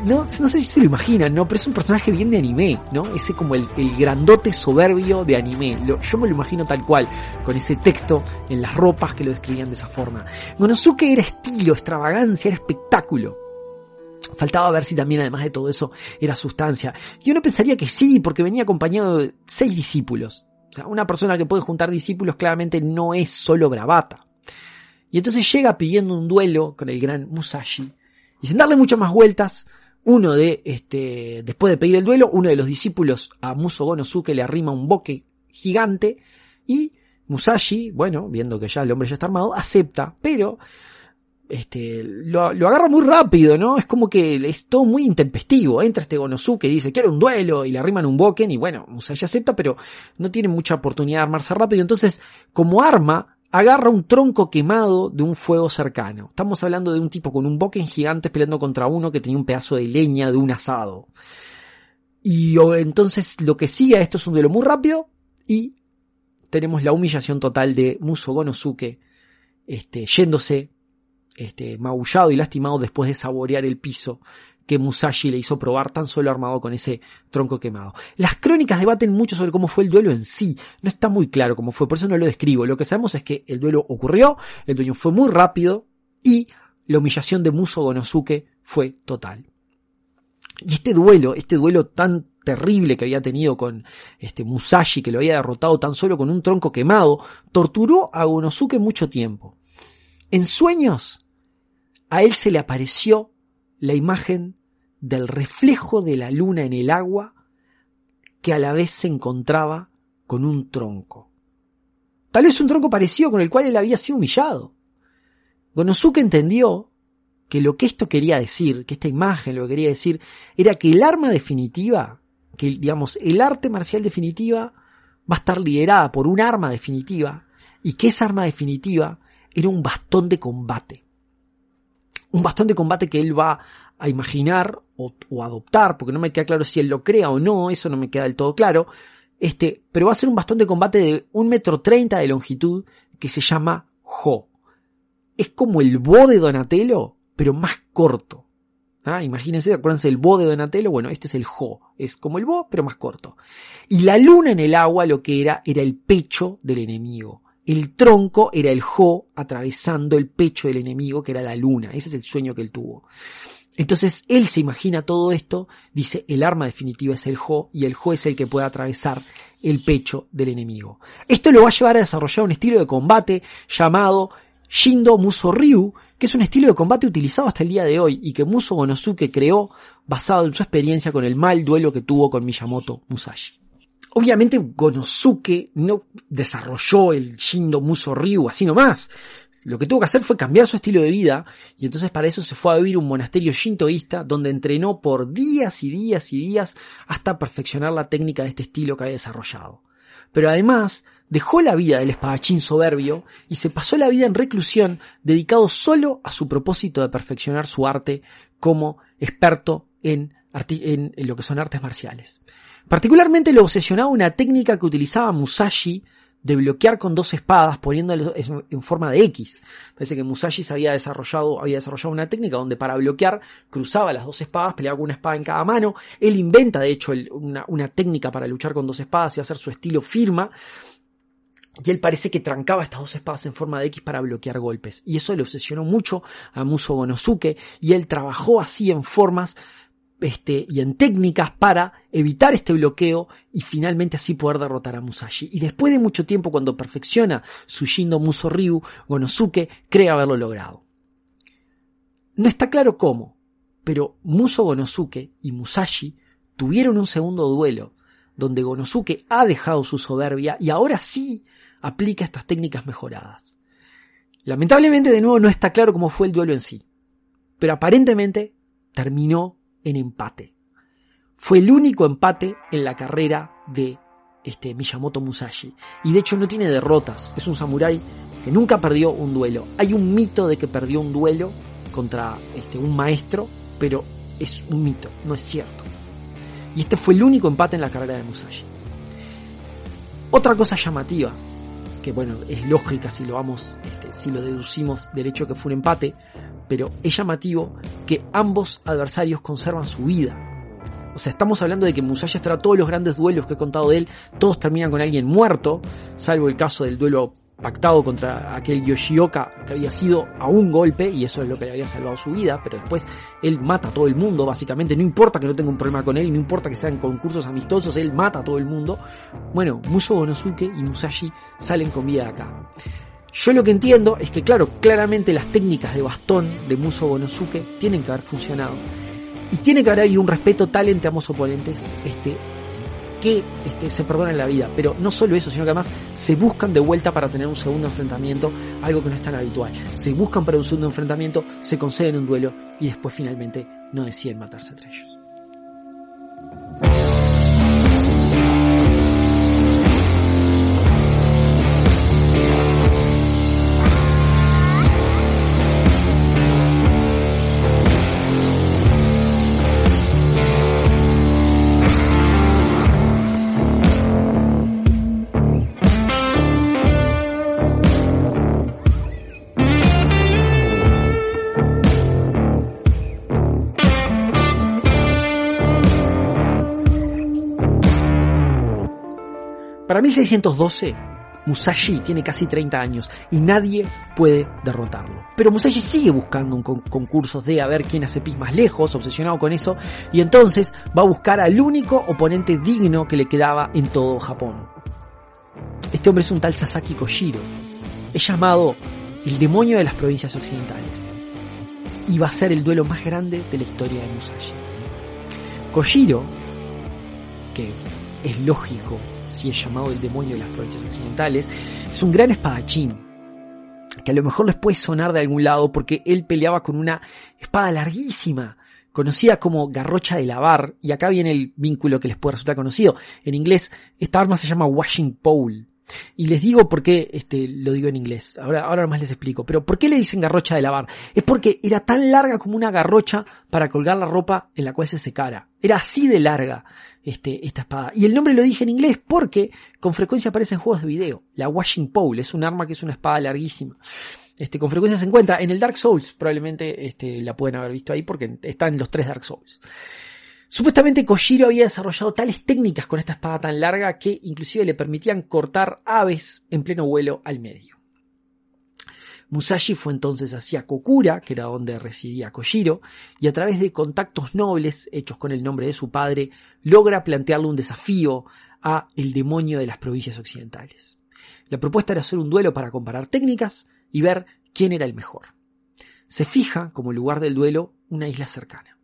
[SPEAKER 1] no, sé si se lo imaginan, ¿no? Pero es un personaje bien de anime, ¿no? Ese como el, grandote soberbio de anime. yo me lo imagino tal cual, con ese texto en las ropas que lo describían de esa forma. Gonosuke era estilo, extravagancia, era espectáculo. Faltaba ver si también además de todo eso era sustancia. Y uno pensaría que sí, porque venía acompañado de seis discípulos. O sea, una persona que puede juntar discípulos claramente no es solo bravata. Y entonces llega pidiendo un duelo con el gran Musashi y sin darle muchas más vueltas, uno de, este, después de pedir el duelo, uno de los discípulos a Muso Gonosuke le arrima un boque gigante y Musashi, bueno, viendo que ya el hombre ya está armado, acepta, pero este, lo, agarra muy rápido, ¿no? Es como que es todo muy intempestivo. Entra este Gonosuke y dice, quiero un duelo, y le arriman un boken, y bueno, Musashi acepta, pero no tiene mucha oportunidad de armarse rápido. Entonces, como arma, agarra un tronco quemado de un fuego cercano. Estamos hablando de un tipo con un boquen gigante peleando contra uno que tenía un pedazo de leña de un asado. Y entonces lo que sigue a esto es un duelo muy rápido y tenemos la humillación total de Muso Gonosuke este, yéndose este, magullado y lastimado después de saborear el piso que Musashi le hizo probar tan solo armado con ese tronco quemado. Las crónicas debaten mucho sobre cómo fue el duelo en sí. No está muy claro cómo fue, por eso no lo describo. Lo que sabemos es que el duelo ocurrió, el duelo fue muy rápido y la humillación de Muso Gonosuke fue total. Y este duelo, este duelo tan terrible que había tenido con este Musashi, que lo había derrotado tan solo con un tronco quemado, torturó a Gonosuke mucho tiempo. En sueños, a él se le apareció la imagen del reflejo de la luna en el agua que a la vez se encontraba con un tronco. Tal vez un tronco parecido con el cual él había sido humillado. Gonosuke entendió que lo que esto quería decir, que esta imagen lo que quería decir, era que el arma definitiva, que digamos, el arte marcial definitiva va a estar liderada por un arma definitiva, y que esa arma definitiva era un bastón de combate. Un bastón de combate que él va a imaginar o, adoptar, porque no me queda claro si él lo crea o no, eso no me queda del todo claro. Este, pero va a ser un bastón de combate de un metro treinta de longitud que se llama Ho. Es como el Bo de Donatello, pero más corto. ¿Ah? Imagínense, acuérdense del Bo de Donatello, bueno, este es el Ho, es como el Bo, pero más corto. Y la luna en el agua lo que era, era el pecho del enemigo. El tronco era el Jo atravesando el pecho del enemigo, que era la luna. Ese es el sueño que él tuvo. Entonces él se imagina todo esto, dice el arma definitiva es el Jo y el Jo es el que puede atravesar el pecho del enemigo. Esto lo va a llevar a desarrollar un estilo de combate llamado Shindo Muso Ryu, que es un estilo de combate utilizado hasta el día de hoy y que Muso Gonosuke creó basado en su experiencia con el mal duelo que tuvo con Miyamoto Musashi. Obviamente Gonosuke no desarrolló el Shindo Muso Ryu así nomás. Lo que tuvo que hacer fue cambiar su estilo de vida y entonces para eso se fue a vivir un monasterio shintoísta donde entrenó por días y días y días hasta perfeccionar la técnica de este estilo que había desarrollado. Pero además dejó la vida del espadachín soberbio y se pasó la vida en reclusión dedicado solo a su propósito de perfeccionar su arte como experto en, en lo que son artes marciales. Particularmente le obsesionaba una técnica que utilizaba Musashi de bloquear con dos espadas poniéndolo en forma de X. Parece que Musashi había desarrollado, había desarrollado una técnica donde para bloquear cruzaba las dos espadas, peleaba con una espada en cada mano. Él inventa de hecho una, una técnica para luchar con dos espadas y hacer su estilo firma. Y él parece que trancaba estas dos espadas en forma de X para bloquear golpes. Y eso le obsesionó mucho a Muso Gonosuke y él trabajó así en formas este, y en técnicas para evitar este bloqueo y finalmente así poder derrotar a Musashi. Y después de mucho tiempo, cuando perfecciona su Shindo Muso Ryu, Gonosuke cree haberlo logrado. No está claro cómo, pero Muso Gonosuke y Musashi tuvieron un segundo duelo, donde Gonosuke ha dejado su soberbia y ahora sí aplica estas técnicas mejoradas. Lamentablemente de nuevo no está claro cómo fue el duelo en sí, pero aparentemente terminó en empate. Fue el único empate en la carrera de este Miyamoto Musashi. Y de hecho no tiene derrotas. Es un samurái que nunca perdió un duelo. Hay un mito de que perdió un duelo contra este, un maestro, pero es un mito, no es cierto. Y este fue el único empate en la carrera de Musashi. Otra cosa llamativa, que bueno, es lógica si lo vamos, este, si lo deducimos del hecho que fue un empate, pero es llamativo que ambos adversarios conservan su vida. O sea, estamos hablando de que Musashi hasta todos los grandes duelos que he contado de él, todos terminan con alguien muerto, salvo el caso del duelo pactado contra aquel Yoshioka que había sido a un golpe y eso es lo que le había salvado su vida, pero después él mata a todo el mundo, básicamente, no importa que no tenga un problema con él, no importa que sean concursos amistosos, él mata a todo el mundo. Bueno, Muso Bonosuke y Musashi salen con vida de acá. Yo lo que entiendo es que, claro, claramente las técnicas de bastón de Muso Bonosuke tienen que haber funcionado. Y tiene que haber habido un respeto tal entre ambos oponentes este, que este, se perdonan la vida. Pero no solo eso, sino que además se buscan de vuelta para tener un segundo enfrentamiento, algo que no es tan habitual. Se buscan para un segundo enfrentamiento, se conceden un duelo y después finalmente no deciden matarse entre ellos. Para 1612, Musashi tiene casi 30 años y nadie puede derrotarlo. Pero Musashi sigue buscando un concursos de a ver quién hace pis más lejos, obsesionado con eso, y entonces va a buscar al único oponente digno que le quedaba en todo Japón. Este hombre es un tal Sasaki Koshiro. Es llamado el demonio de las provincias occidentales. Y va a ser el duelo más grande de la historia de Musashi. Koshiro, que es lógico si es llamado el demonio de las provincias occidentales, es un gran espadachín. que a lo mejor les puede sonar de algún lado porque él peleaba con una espada larguísima, conocida como garrocha de lavar, y acá viene el vínculo que les puede resultar conocido. En inglés, esta arma se llama washing pole. Y les digo por qué este, lo digo en inglés. Ahora, ahora nomás les explico. Pero ¿por qué le dicen garrocha de lavar? Es porque era tan larga como una garrocha para colgar la ropa en la cual se secara. Era así de larga este, esta espada. Y el nombre lo dije en inglés porque con frecuencia aparece en juegos de video. La washing pole es un arma que es una espada larguísima. Este, con frecuencia se encuentra en el Dark Souls. Probablemente este, la pueden haber visto ahí porque está en los tres Dark Souls. Supuestamente Kojiro había desarrollado tales técnicas con esta espada tan larga que inclusive le permitían cortar aves en pleno vuelo al medio. Musashi fue entonces hacia Kokura, que era donde residía Kojiro, y a través de contactos nobles hechos con el nombre de su padre, logra plantearle un desafío a el demonio de las provincias occidentales. La propuesta era hacer un duelo para comparar técnicas y ver quién era el mejor. Se fija como lugar del duelo una isla cercana.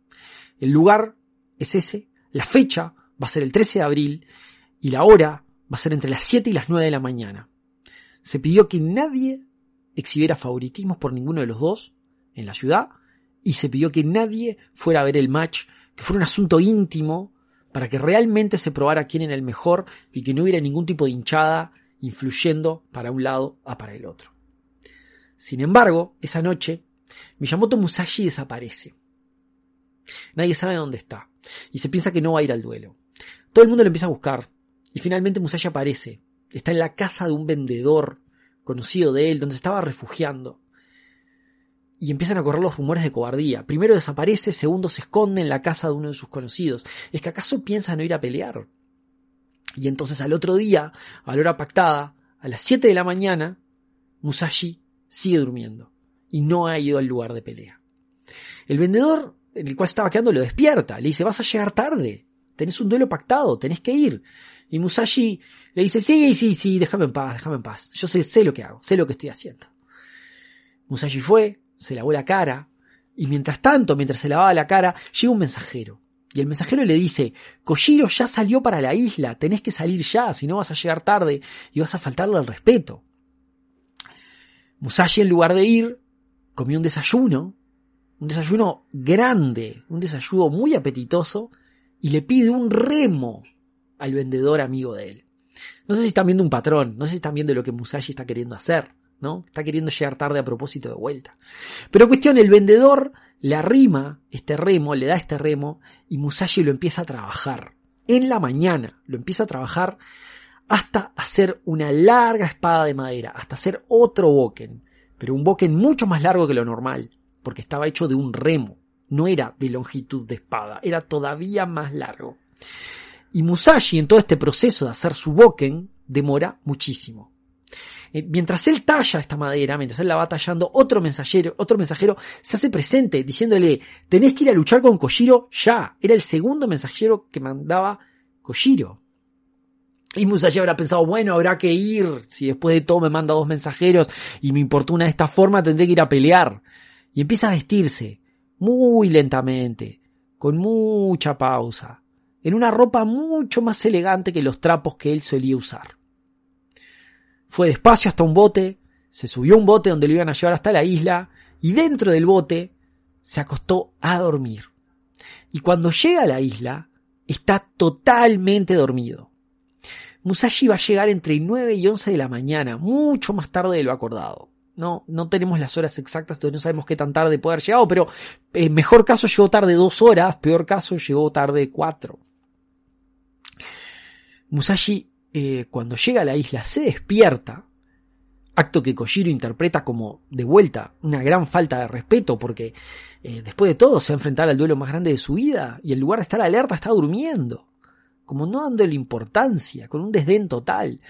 [SPEAKER 1] El lugar es ese, la fecha va a ser el 13 de abril y la hora va a ser entre las 7 y las 9 de la mañana. Se pidió que nadie exhibiera favoritismos por ninguno de los dos en la ciudad y se pidió que nadie fuera a ver el match, que fuera un asunto íntimo para que realmente se probara quién era el mejor y que no hubiera ningún tipo de hinchada influyendo para un lado a para el otro. Sin embargo, esa noche, Miyamoto Musashi desaparece. Nadie sabe dónde está y se piensa que no va a ir al duelo. Todo el mundo lo empieza a buscar y finalmente Musashi aparece. Está en la casa de un vendedor conocido de él, donde estaba refugiando. Y empiezan a correr los rumores de cobardía. Primero desaparece, segundo se esconde en la casa de uno de sus conocidos. ¿Es que acaso piensa no ir a pelear? Y entonces al otro día, a la hora pactada, a las 7 de la mañana, Musashi sigue durmiendo y no ha ido al lugar de pelea. El vendedor en el cual estaba quedando lo despierta. Le dice, vas a llegar tarde. Tenés un duelo pactado, tenés que ir. Y Musashi le dice, sí, sí, sí, déjame en paz, déjame en paz. Yo sé, sé lo que hago, sé lo que estoy haciendo. Musashi fue, se lavó la cara, y mientras tanto, mientras se lavaba la cara, llega un mensajero. Y el mensajero le dice, Kojiro ya salió para la isla, tenés que salir ya, si no vas a llegar tarde y vas a faltarle al respeto. Musashi en lugar de ir, comió un desayuno, un desayuno grande, un desayuno muy apetitoso, y le pide un remo al vendedor amigo de él. No sé si están viendo un patrón, no sé si están viendo lo que Musashi está queriendo hacer, ¿no? Está queriendo llegar tarde a propósito de vuelta. Pero cuestión, el vendedor le arrima este remo, le da este remo, y Musashi lo empieza a trabajar. En la mañana lo empieza a trabajar hasta hacer una larga espada de madera, hasta hacer otro boken, pero un boken mucho más largo que lo normal, porque estaba hecho de un remo, no era de longitud de espada, era todavía más largo. Y Musashi en todo este proceso de hacer su boken demora muchísimo. Eh, mientras él talla esta madera, mientras él la va tallando, otro mensajero, otro mensajero se hace presente diciéndole, tenés que ir a luchar con Kojiro ya. Era el segundo mensajero que mandaba Kojiro. Y Musashi habrá pensado, bueno, habrá que ir. Si después de todo me manda dos mensajeros y me importuna de esta forma, tendré que ir a pelear. Y empieza a vestirse, muy lentamente, con mucha pausa, en una ropa mucho más elegante que los trapos que él solía usar. Fue despacio hasta un bote, se subió a un bote donde lo iban a llevar hasta la isla, y dentro del bote se acostó a dormir. Y cuando llega a la isla, está totalmente dormido. Musashi va a llegar entre 9 y 11 de la mañana, mucho más tarde de lo acordado. No, no tenemos las horas exactas, no sabemos qué tan tarde puede haber llegado, pero en eh, mejor caso llegó tarde dos horas, peor caso llegó tarde cuatro. Musashi, eh, cuando llega a la isla, se despierta, acto que Kojiro interpreta como, de vuelta, una gran falta de respeto, porque eh, después de todo se va a al duelo más grande de su vida, y en lugar de estar alerta está durmiendo como no dándole importancia, con un desdén total.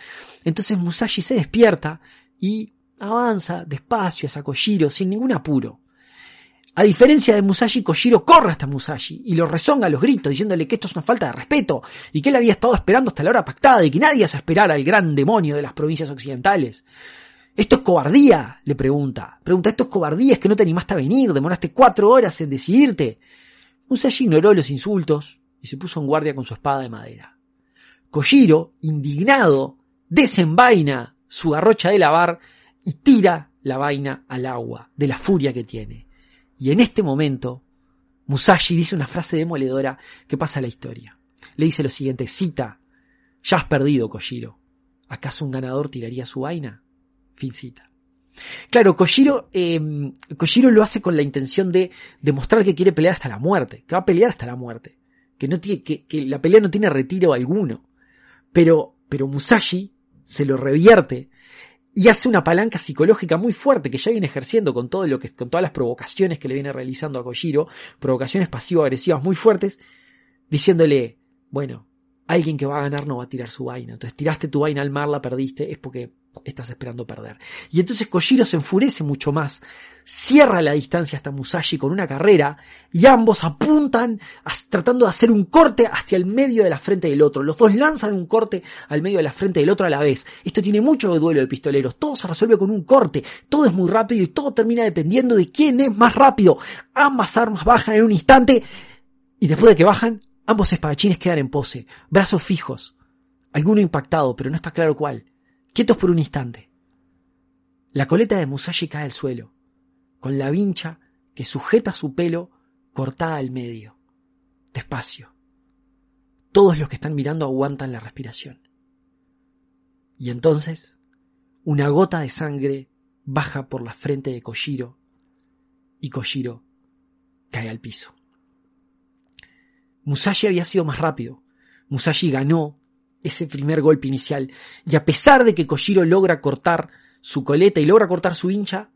[SPEAKER 1] Entonces Musashi se despierta y avanza despacio hacia Kojiro sin ningún apuro. A diferencia de Musashi, Kojiro corre hasta Musashi y lo rezonga a los gritos diciéndole que esto es una falta de respeto y que él había estado esperando hasta la hora pactada y que nadie se esperara al gran demonio de las provincias occidentales. ¿Esto es cobardía? le pregunta. Pregunta, ¿esto es cobardía? ¿Es que no te animaste a venir? ¿Demoraste cuatro horas en decidirte? Musashi ignoró los insultos y se puso en guardia con su espada de madera. Kojiro, indignado, desenvaina su garrocha de lavar y tira la vaina al agua, de la furia que tiene. Y en este momento, Musashi dice una frase demoledora que pasa a la historia. Le dice lo siguiente, cita, ya has perdido, Kojiro. ¿Acaso un ganador tiraría su vaina? Fin cita. Claro, Kojiro, eh, lo hace con la intención de demostrar que quiere pelear hasta la muerte, que va a pelear hasta la muerte, que, no tiene, que la pelea no tiene retiro alguno. Pero, pero Musashi se lo revierte y hace una palanca psicológica muy fuerte que ya viene ejerciendo con todo lo que, con todas las provocaciones que le viene realizando a Kojiro, provocaciones pasivo-agresivas muy fuertes, diciéndole, bueno, alguien que va a ganar no va a tirar su vaina. Entonces tiraste tu vaina al mar, la perdiste, es porque estás esperando perder. Y entonces Kojiro se enfurece mucho más, cierra la distancia hasta Musashi con una carrera y ambos apuntan tratando de hacer un corte hacia el medio de la frente del otro. Los dos lanzan un corte al medio de la frente del otro a la vez. Esto tiene mucho de duelo de pistoleros. Todo se resuelve con un corte. Todo es muy rápido y todo termina dependiendo de quién es más rápido. Ambas armas bajan en un instante y después de que bajan, Ambos espadachines quedan en pose, brazos fijos, alguno impactado, pero no está claro cuál, quietos por un instante. La coleta de Musashi cae al suelo, con la vincha que sujeta su pelo cortada al medio, despacio. Todos los que están mirando aguantan la respiración. Y entonces, una gota de sangre baja por la frente de Kojiro y Kojiro cae al piso. Musashi había sido más rápido. Musashi ganó ese primer golpe inicial. Y a pesar de que Kojiro logra cortar su coleta y logra cortar su hincha,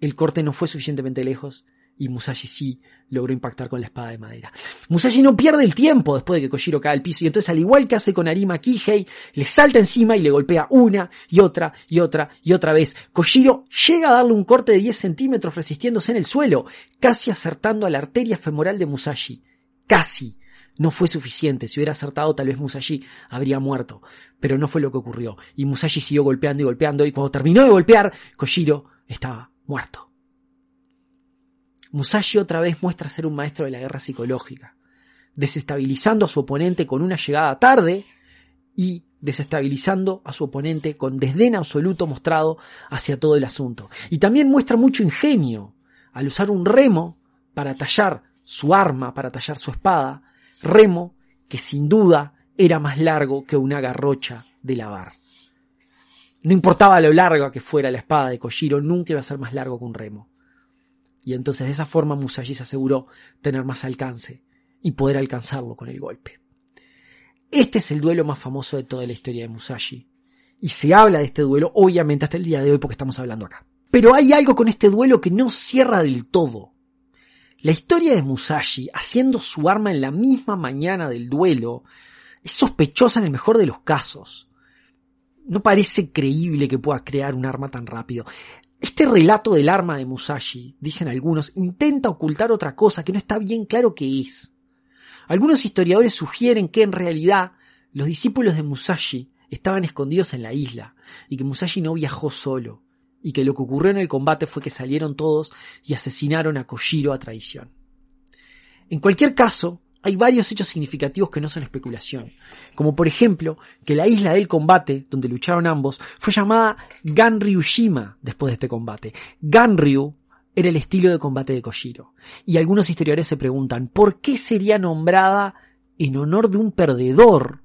[SPEAKER 1] el corte no fue suficientemente lejos y Musashi sí logró impactar con la espada de madera. Musashi no pierde el tiempo después de que Kojiro cae al piso y entonces al igual que hace con Arima Kihei, le salta encima y le golpea una y otra y otra y otra vez. Kojiro llega a darle un corte de 10 centímetros resistiéndose en el suelo, casi acertando a la arteria femoral de Musashi. Casi no fue suficiente. Si hubiera acertado, tal vez Musashi habría muerto. Pero no fue lo que ocurrió. Y Musashi siguió golpeando y golpeando. Y cuando terminó de golpear, Kojiro estaba muerto. Musashi otra vez muestra ser un maestro de la guerra psicológica, desestabilizando a su oponente con una llegada tarde y desestabilizando a su oponente con desdén absoluto mostrado hacia todo el asunto. Y también muestra mucho ingenio al usar un remo para tallar su arma, para tallar su espada, remo que sin duda era más largo que una garrocha de lavar. No importaba lo larga que fuera la espada de Kojiro, nunca iba a ser más largo que un remo. Y entonces de esa forma Musashi se aseguró tener más alcance y poder alcanzarlo con el golpe. Este es el duelo más famoso de toda la historia de Musashi. Y se habla de este duelo obviamente hasta el día de hoy porque estamos hablando acá. Pero hay algo con este duelo que no cierra del todo. La historia de Musashi haciendo su arma en la misma mañana del duelo es sospechosa en el mejor de los casos. No parece creíble que pueda crear un arma tan rápido. Este relato del arma de Musashi, dicen algunos, intenta ocultar otra cosa que no está bien claro qué es. Algunos historiadores sugieren que en realidad los discípulos de Musashi estaban escondidos en la isla y que Musashi no viajó solo, y que lo que ocurrió en el combate fue que salieron todos y asesinaron a Kojiro a traición. En cualquier caso, hay varios hechos significativos que no son especulación, como por ejemplo que la isla del combate, donde lucharon ambos, fue llamada Ganryushima después de este combate. Ganryu era el estilo de combate de Kojiro, y algunos historiadores se preguntan por qué sería nombrada en honor de un perdedor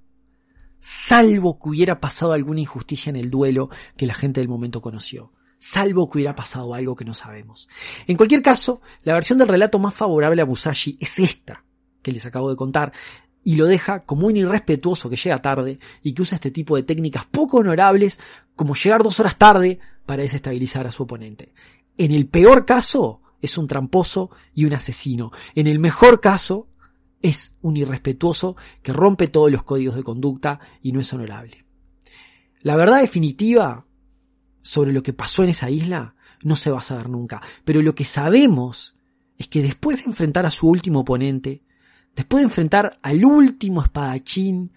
[SPEAKER 1] salvo que hubiera pasado alguna injusticia en el duelo que la gente del momento conoció salvo que hubiera pasado algo que no sabemos. En cualquier caso, la versión del relato más favorable a Musashi es esta, que les acabo de contar, y lo deja como un irrespetuoso que llega tarde y que usa este tipo de técnicas poco honorables como llegar dos horas tarde para desestabilizar a su oponente. En el peor caso, es un tramposo y un asesino. En el mejor caso, es un irrespetuoso que rompe todos los códigos de conducta y no es honorable. La verdad definitiva sobre lo que pasó en esa isla no se va a saber nunca. Pero lo que sabemos es que después de enfrentar a su último oponente, después de enfrentar al último espadachín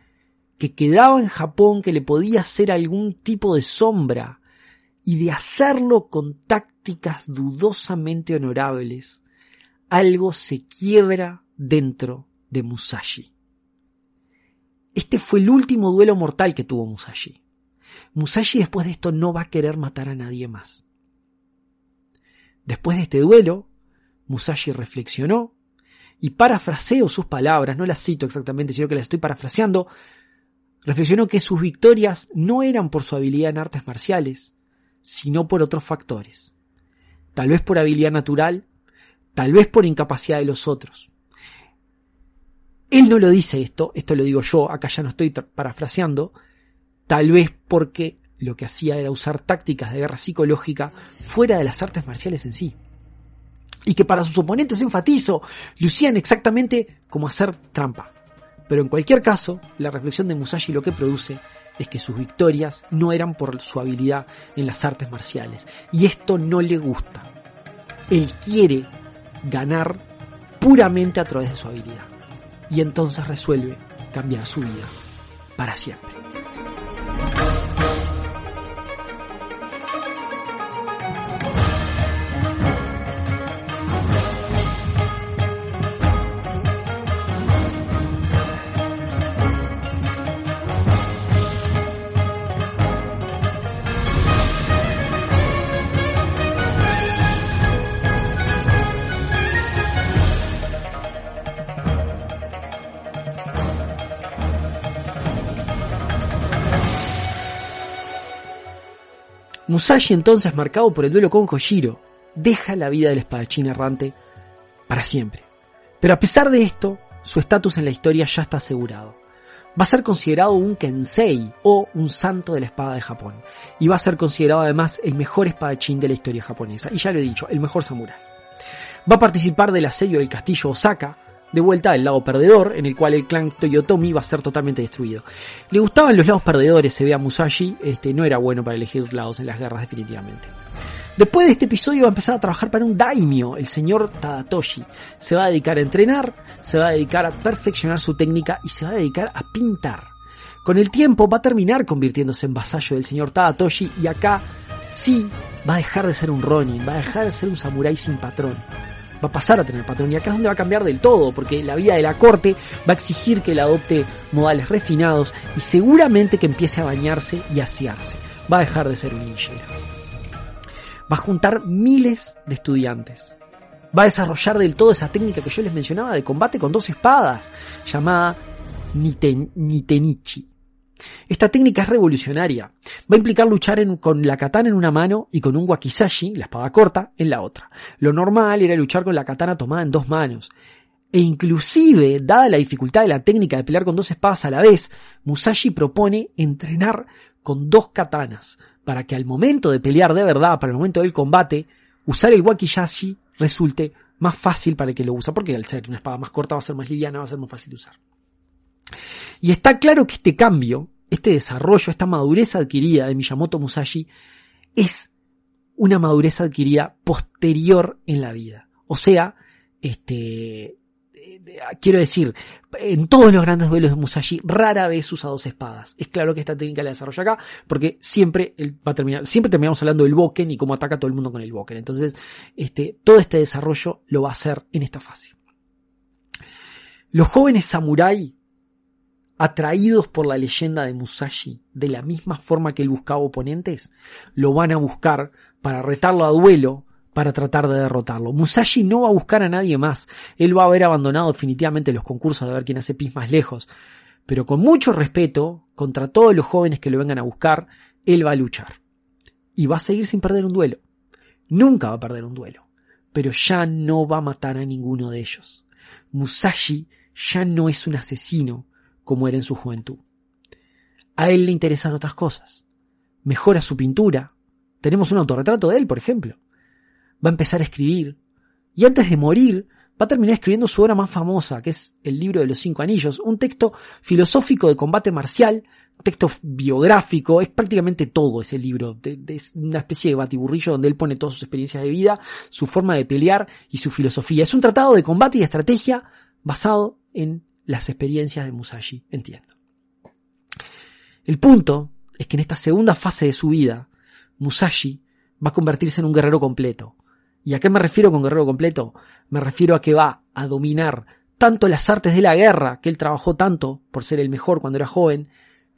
[SPEAKER 1] que quedaba en Japón que le podía hacer algún tipo de sombra, y de hacerlo con tácticas dudosamente honorables, algo se quiebra dentro de Musashi. Este fue el último duelo mortal que tuvo Musashi. Musashi después de esto no va a querer matar a nadie más. Después de este duelo, Musashi reflexionó y parafraseo sus palabras, no las cito exactamente, sino que las estoy parafraseando, reflexionó que sus victorias no eran por su habilidad en artes marciales, sino por otros factores. Tal vez por habilidad natural, tal vez por incapacidad de los otros. Él no lo dice esto, esto lo digo yo, acá ya no estoy parafraseando, tal vez porque lo que hacía era usar tácticas de guerra psicológica fuera de las artes marciales en sí y que para sus oponentes enfatizo lucían exactamente como hacer trampa. Pero en cualquier caso, la reflexión de Musashi lo que produce es que sus victorias no eran por su habilidad en las artes marciales. Y esto no le gusta. Él quiere ganar puramente a través de su habilidad. Y entonces resuelve cambiar su vida para siempre. Musashi entonces, marcado por el duelo con Kojiro, deja la vida del espadachín errante para siempre. Pero a pesar de esto, su estatus en la historia ya está asegurado. Va a ser considerado un Kensei o un santo de la espada de Japón. Y va a ser considerado además el mejor espadachín de la historia japonesa. Y ya lo he dicho, el mejor samurái. Va a participar del asedio del castillo Osaka, de vuelta al lado perdedor, en el cual el clan Toyotomi va a ser totalmente destruido. Le gustaban los lados perdedores, se ve a Musashi, este, no era bueno para elegir lados en las guerras definitivamente. Después de este episodio va a empezar a trabajar para un daimyo, el señor Tadatoshi. Se va a dedicar a entrenar, se va a dedicar a perfeccionar su técnica y se va a dedicar a pintar. Con el tiempo va a terminar convirtiéndose en vasallo del señor Tadatoshi y acá sí va a dejar de ser un Ronin, va a dejar de ser un samurái sin patrón va a pasar a tener patrón. Y acá es donde va a cambiar del todo, porque la vida de la corte va a exigir que él adopte modales refinados y seguramente que empiece a bañarse y asearse. Va a dejar de ser un ninjero. Va a juntar miles de estudiantes. Va a desarrollar del todo esa técnica que yo les mencionaba de combate con dos espadas, llamada Nitenichi. Esta técnica es revolucionaria. Va a implicar luchar con la katana en una mano y con un wakizashi, la espada corta, en la otra. Lo normal era luchar con la katana tomada en dos manos. E inclusive, dada la dificultad de la técnica de pelear con dos espadas a la vez, Musashi propone entrenar con dos katanas, para que al momento de pelear de verdad, para el momento del combate, usar el wakizashi resulte más fácil para el que lo usa, porque al ser una espada más corta va a ser más liviana, va a ser más fácil de usar. Y está claro que este cambio, este desarrollo, esta madurez adquirida de Miyamoto Musashi es una madurez adquirida posterior en la vida. O sea, este, quiero decir, en todos los grandes duelos de Musashi rara vez usa dos espadas. Es claro que esta técnica la desarrolla acá porque siempre va a terminar, siempre terminamos hablando del Boken y cómo ataca a todo el mundo con el Boken. Entonces, este, todo este desarrollo lo va a hacer en esta fase. Los jóvenes samurai atraídos por la leyenda de Musashi, de la misma forma que él buscaba oponentes, lo van a buscar para retarlo a duelo, para tratar de derrotarlo. Musashi no va a buscar a nadie más, él va a haber abandonado definitivamente los concursos de ver quién hace pis más lejos, pero con mucho respeto, contra todos los jóvenes que lo vengan a buscar, él va a luchar. Y va a seguir sin perder un duelo. Nunca va a perder un duelo, pero ya no va a matar a ninguno de ellos. Musashi ya no es un asesino, como era en su juventud. A él le interesan otras cosas. Mejora su pintura. Tenemos un autorretrato de él, por ejemplo. Va a empezar a escribir. Y antes de morir, va a terminar escribiendo su obra más famosa, que es el libro de los cinco anillos, un texto filosófico de combate marcial, un texto biográfico, es prácticamente todo ese libro, es una especie de batiburrillo donde él pone todas sus experiencias de vida, su forma de pelear y su filosofía. Es un tratado de combate y estrategia basado en las experiencias de Musashi, entiendo. El punto es que en esta segunda fase de su vida, Musashi va a convertirse en un guerrero completo. ¿Y a qué me refiero con guerrero completo? Me refiero a que va a dominar tanto las artes de la guerra, que él trabajó tanto por ser el mejor cuando era joven,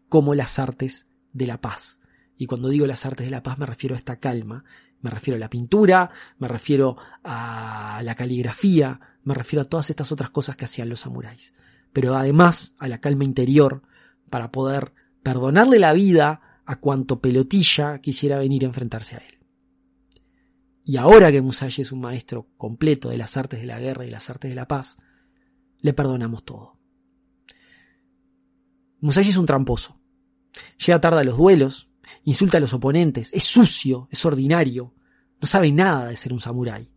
[SPEAKER 1] como las artes de la paz. Y cuando digo las artes de la paz me refiero a esta calma Me refiero a la pintura, me refiero a la caligrafía, me refiero a todas estas otras cosas que hacían los samuráis. Pero además a la calma interior para poder perdonarle la vida a cuanto pelotilla quisiera venir a enfrentarse a él. Y ahora que Musashi es un maestro completo de las artes de la guerra y las artes de la paz, le perdonamos todo. Musashi es un tramposo. Llega tarde a los duelos, insulta a los oponentes, es sucio, es ordinario, no sabe nada de ser un samurái.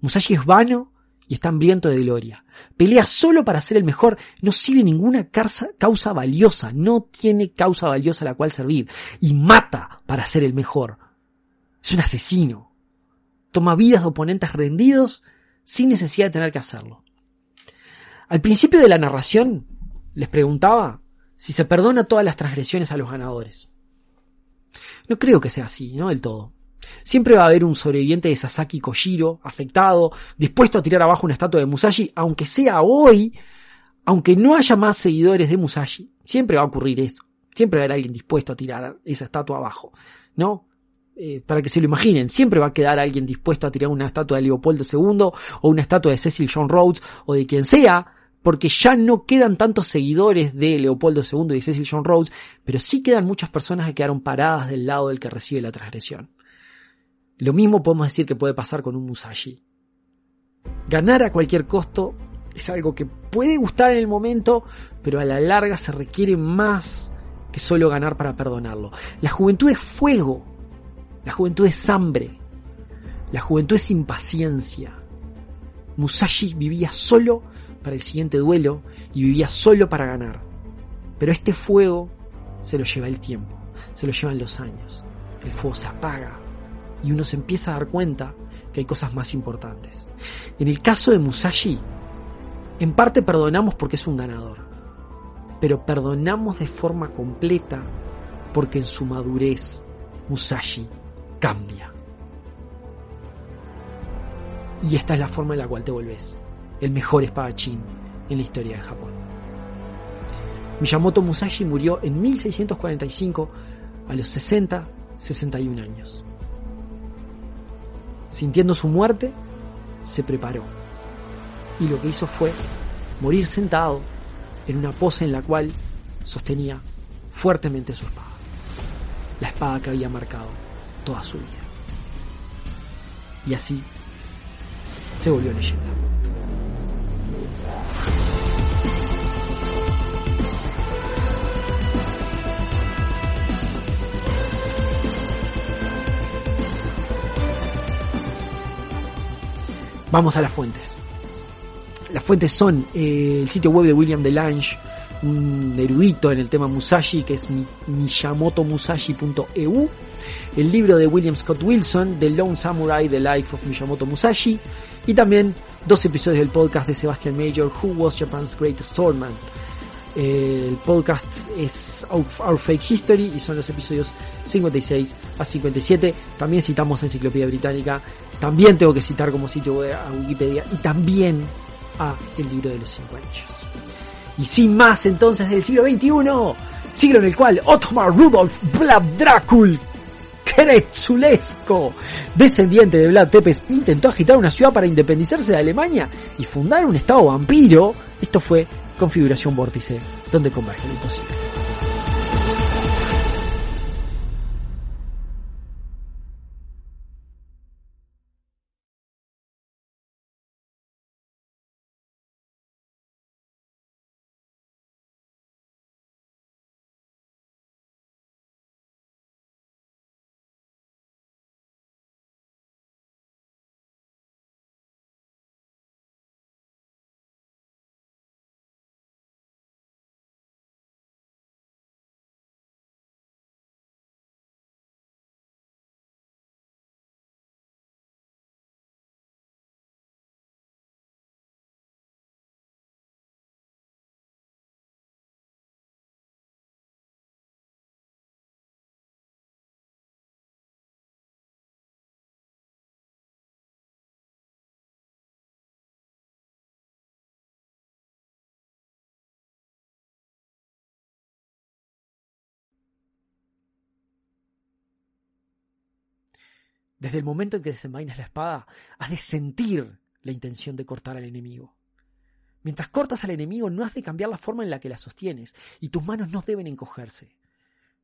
[SPEAKER 1] Musashi es vano y está hambriento de gloria. Pelea solo para ser el mejor, no sigue ninguna causa, causa valiosa, no tiene causa valiosa a la cual servir, y mata para ser el mejor. Es un asesino. Toma vidas de oponentes rendidos sin necesidad de tener que hacerlo. Al principio de la narración les preguntaba si se perdona todas las transgresiones a los ganadores. No creo que sea así, no del todo. Siempre va a haber un sobreviviente de Sasaki Kojiro, afectado, dispuesto a tirar abajo una estatua de Musashi, aunque sea hoy, aunque no haya más seguidores de Musashi. Siempre va a ocurrir eso. Siempre va a haber alguien dispuesto a tirar esa estatua abajo, ¿no? Eh, para que se lo imaginen, siempre va a quedar alguien dispuesto a tirar una estatua de Leopoldo II o una estatua de Cecil John Rhodes o de quien sea, porque ya no quedan tantos seguidores de Leopoldo II y Cecil John Rhodes, pero sí quedan muchas personas que quedaron paradas del lado del que recibe la transgresión. Lo mismo podemos decir que puede pasar con un Musashi. Ganar a cualquier costo es algo que puede gustar en el momento, pero a la larga se requiere más que solo ganar para perdonarlo. La juventud es fuego, la juventud es hambre, la juventud es impaciencia. Musashi vivía solo para el siguiente duelo y vivía solo para ganar. Pero este fuego se lo lleva el tiempo, se lo llevan los años. El fuego se apaga y uno se empieza a dar cuenta que hay cosas más importantes. En el caso de Musashi, en parte perdonamos porque es un ganador, pero perdonamos de forma completa porque en su madurez Musashi cambia. Y esta es la forma en la cual te volvés el mejor espadachín en la historia de Japón. Miyamoto Musashi murió en 1645 a los 60, 61 años. Sintiendo su muerte, se preparó y lo que hizo fue morir sentado en una pose en la cual sostenía fuertemente su espada, la espada que había marcado toda su vida. Y así se volvió leyenda. Vamos a las fuentes. Las fuentes son eh, el sitio web de William Delange, un erudito en el tema Musashi, que es miyamotomusashi.eu, el libro de William Scott Wilson, The Lone Samurai, The Life of Miyamoto Musashi, y también dos episodios del podcast de Sebastian Major, Who Was Japan's Greatest Swordman. El podcast es Our Fake History y son los episodios 56 a 57. También citamos Enciclopedia Británica. También tengo que citar como sitio web a Wikipedia y también a El libro de los cinco anillos. Y sin más entonces del siglo XXI, siglo en el cual Otmar Rudolf Vlad Kretzulesco, descendiente de Vlad Tepes, intentó agitar una ciudad para independizarse de Alemania y fundar un estado vampiro. Esto fue configuración vórtice, donde converge lo imposible. Desde el momento en que desenvainas la espada, has de sentir la intención de cortar al enemigo. Mientras cortas al enemigo no has de cambiar la forma en la que la sostienes y tus manos no deben encogerse.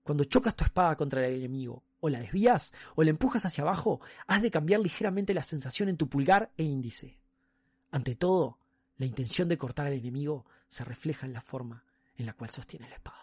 [SPEAKER 1] Cuando chocas tu espada contra el enemigo, o la desvías o la empujas hacia abajo, has de cambiar ligeramente la sensación en tu pulgar e índice. Ante todo, la intención de cortar al enemigo se refleja en la forma en la cual sostienes la espada.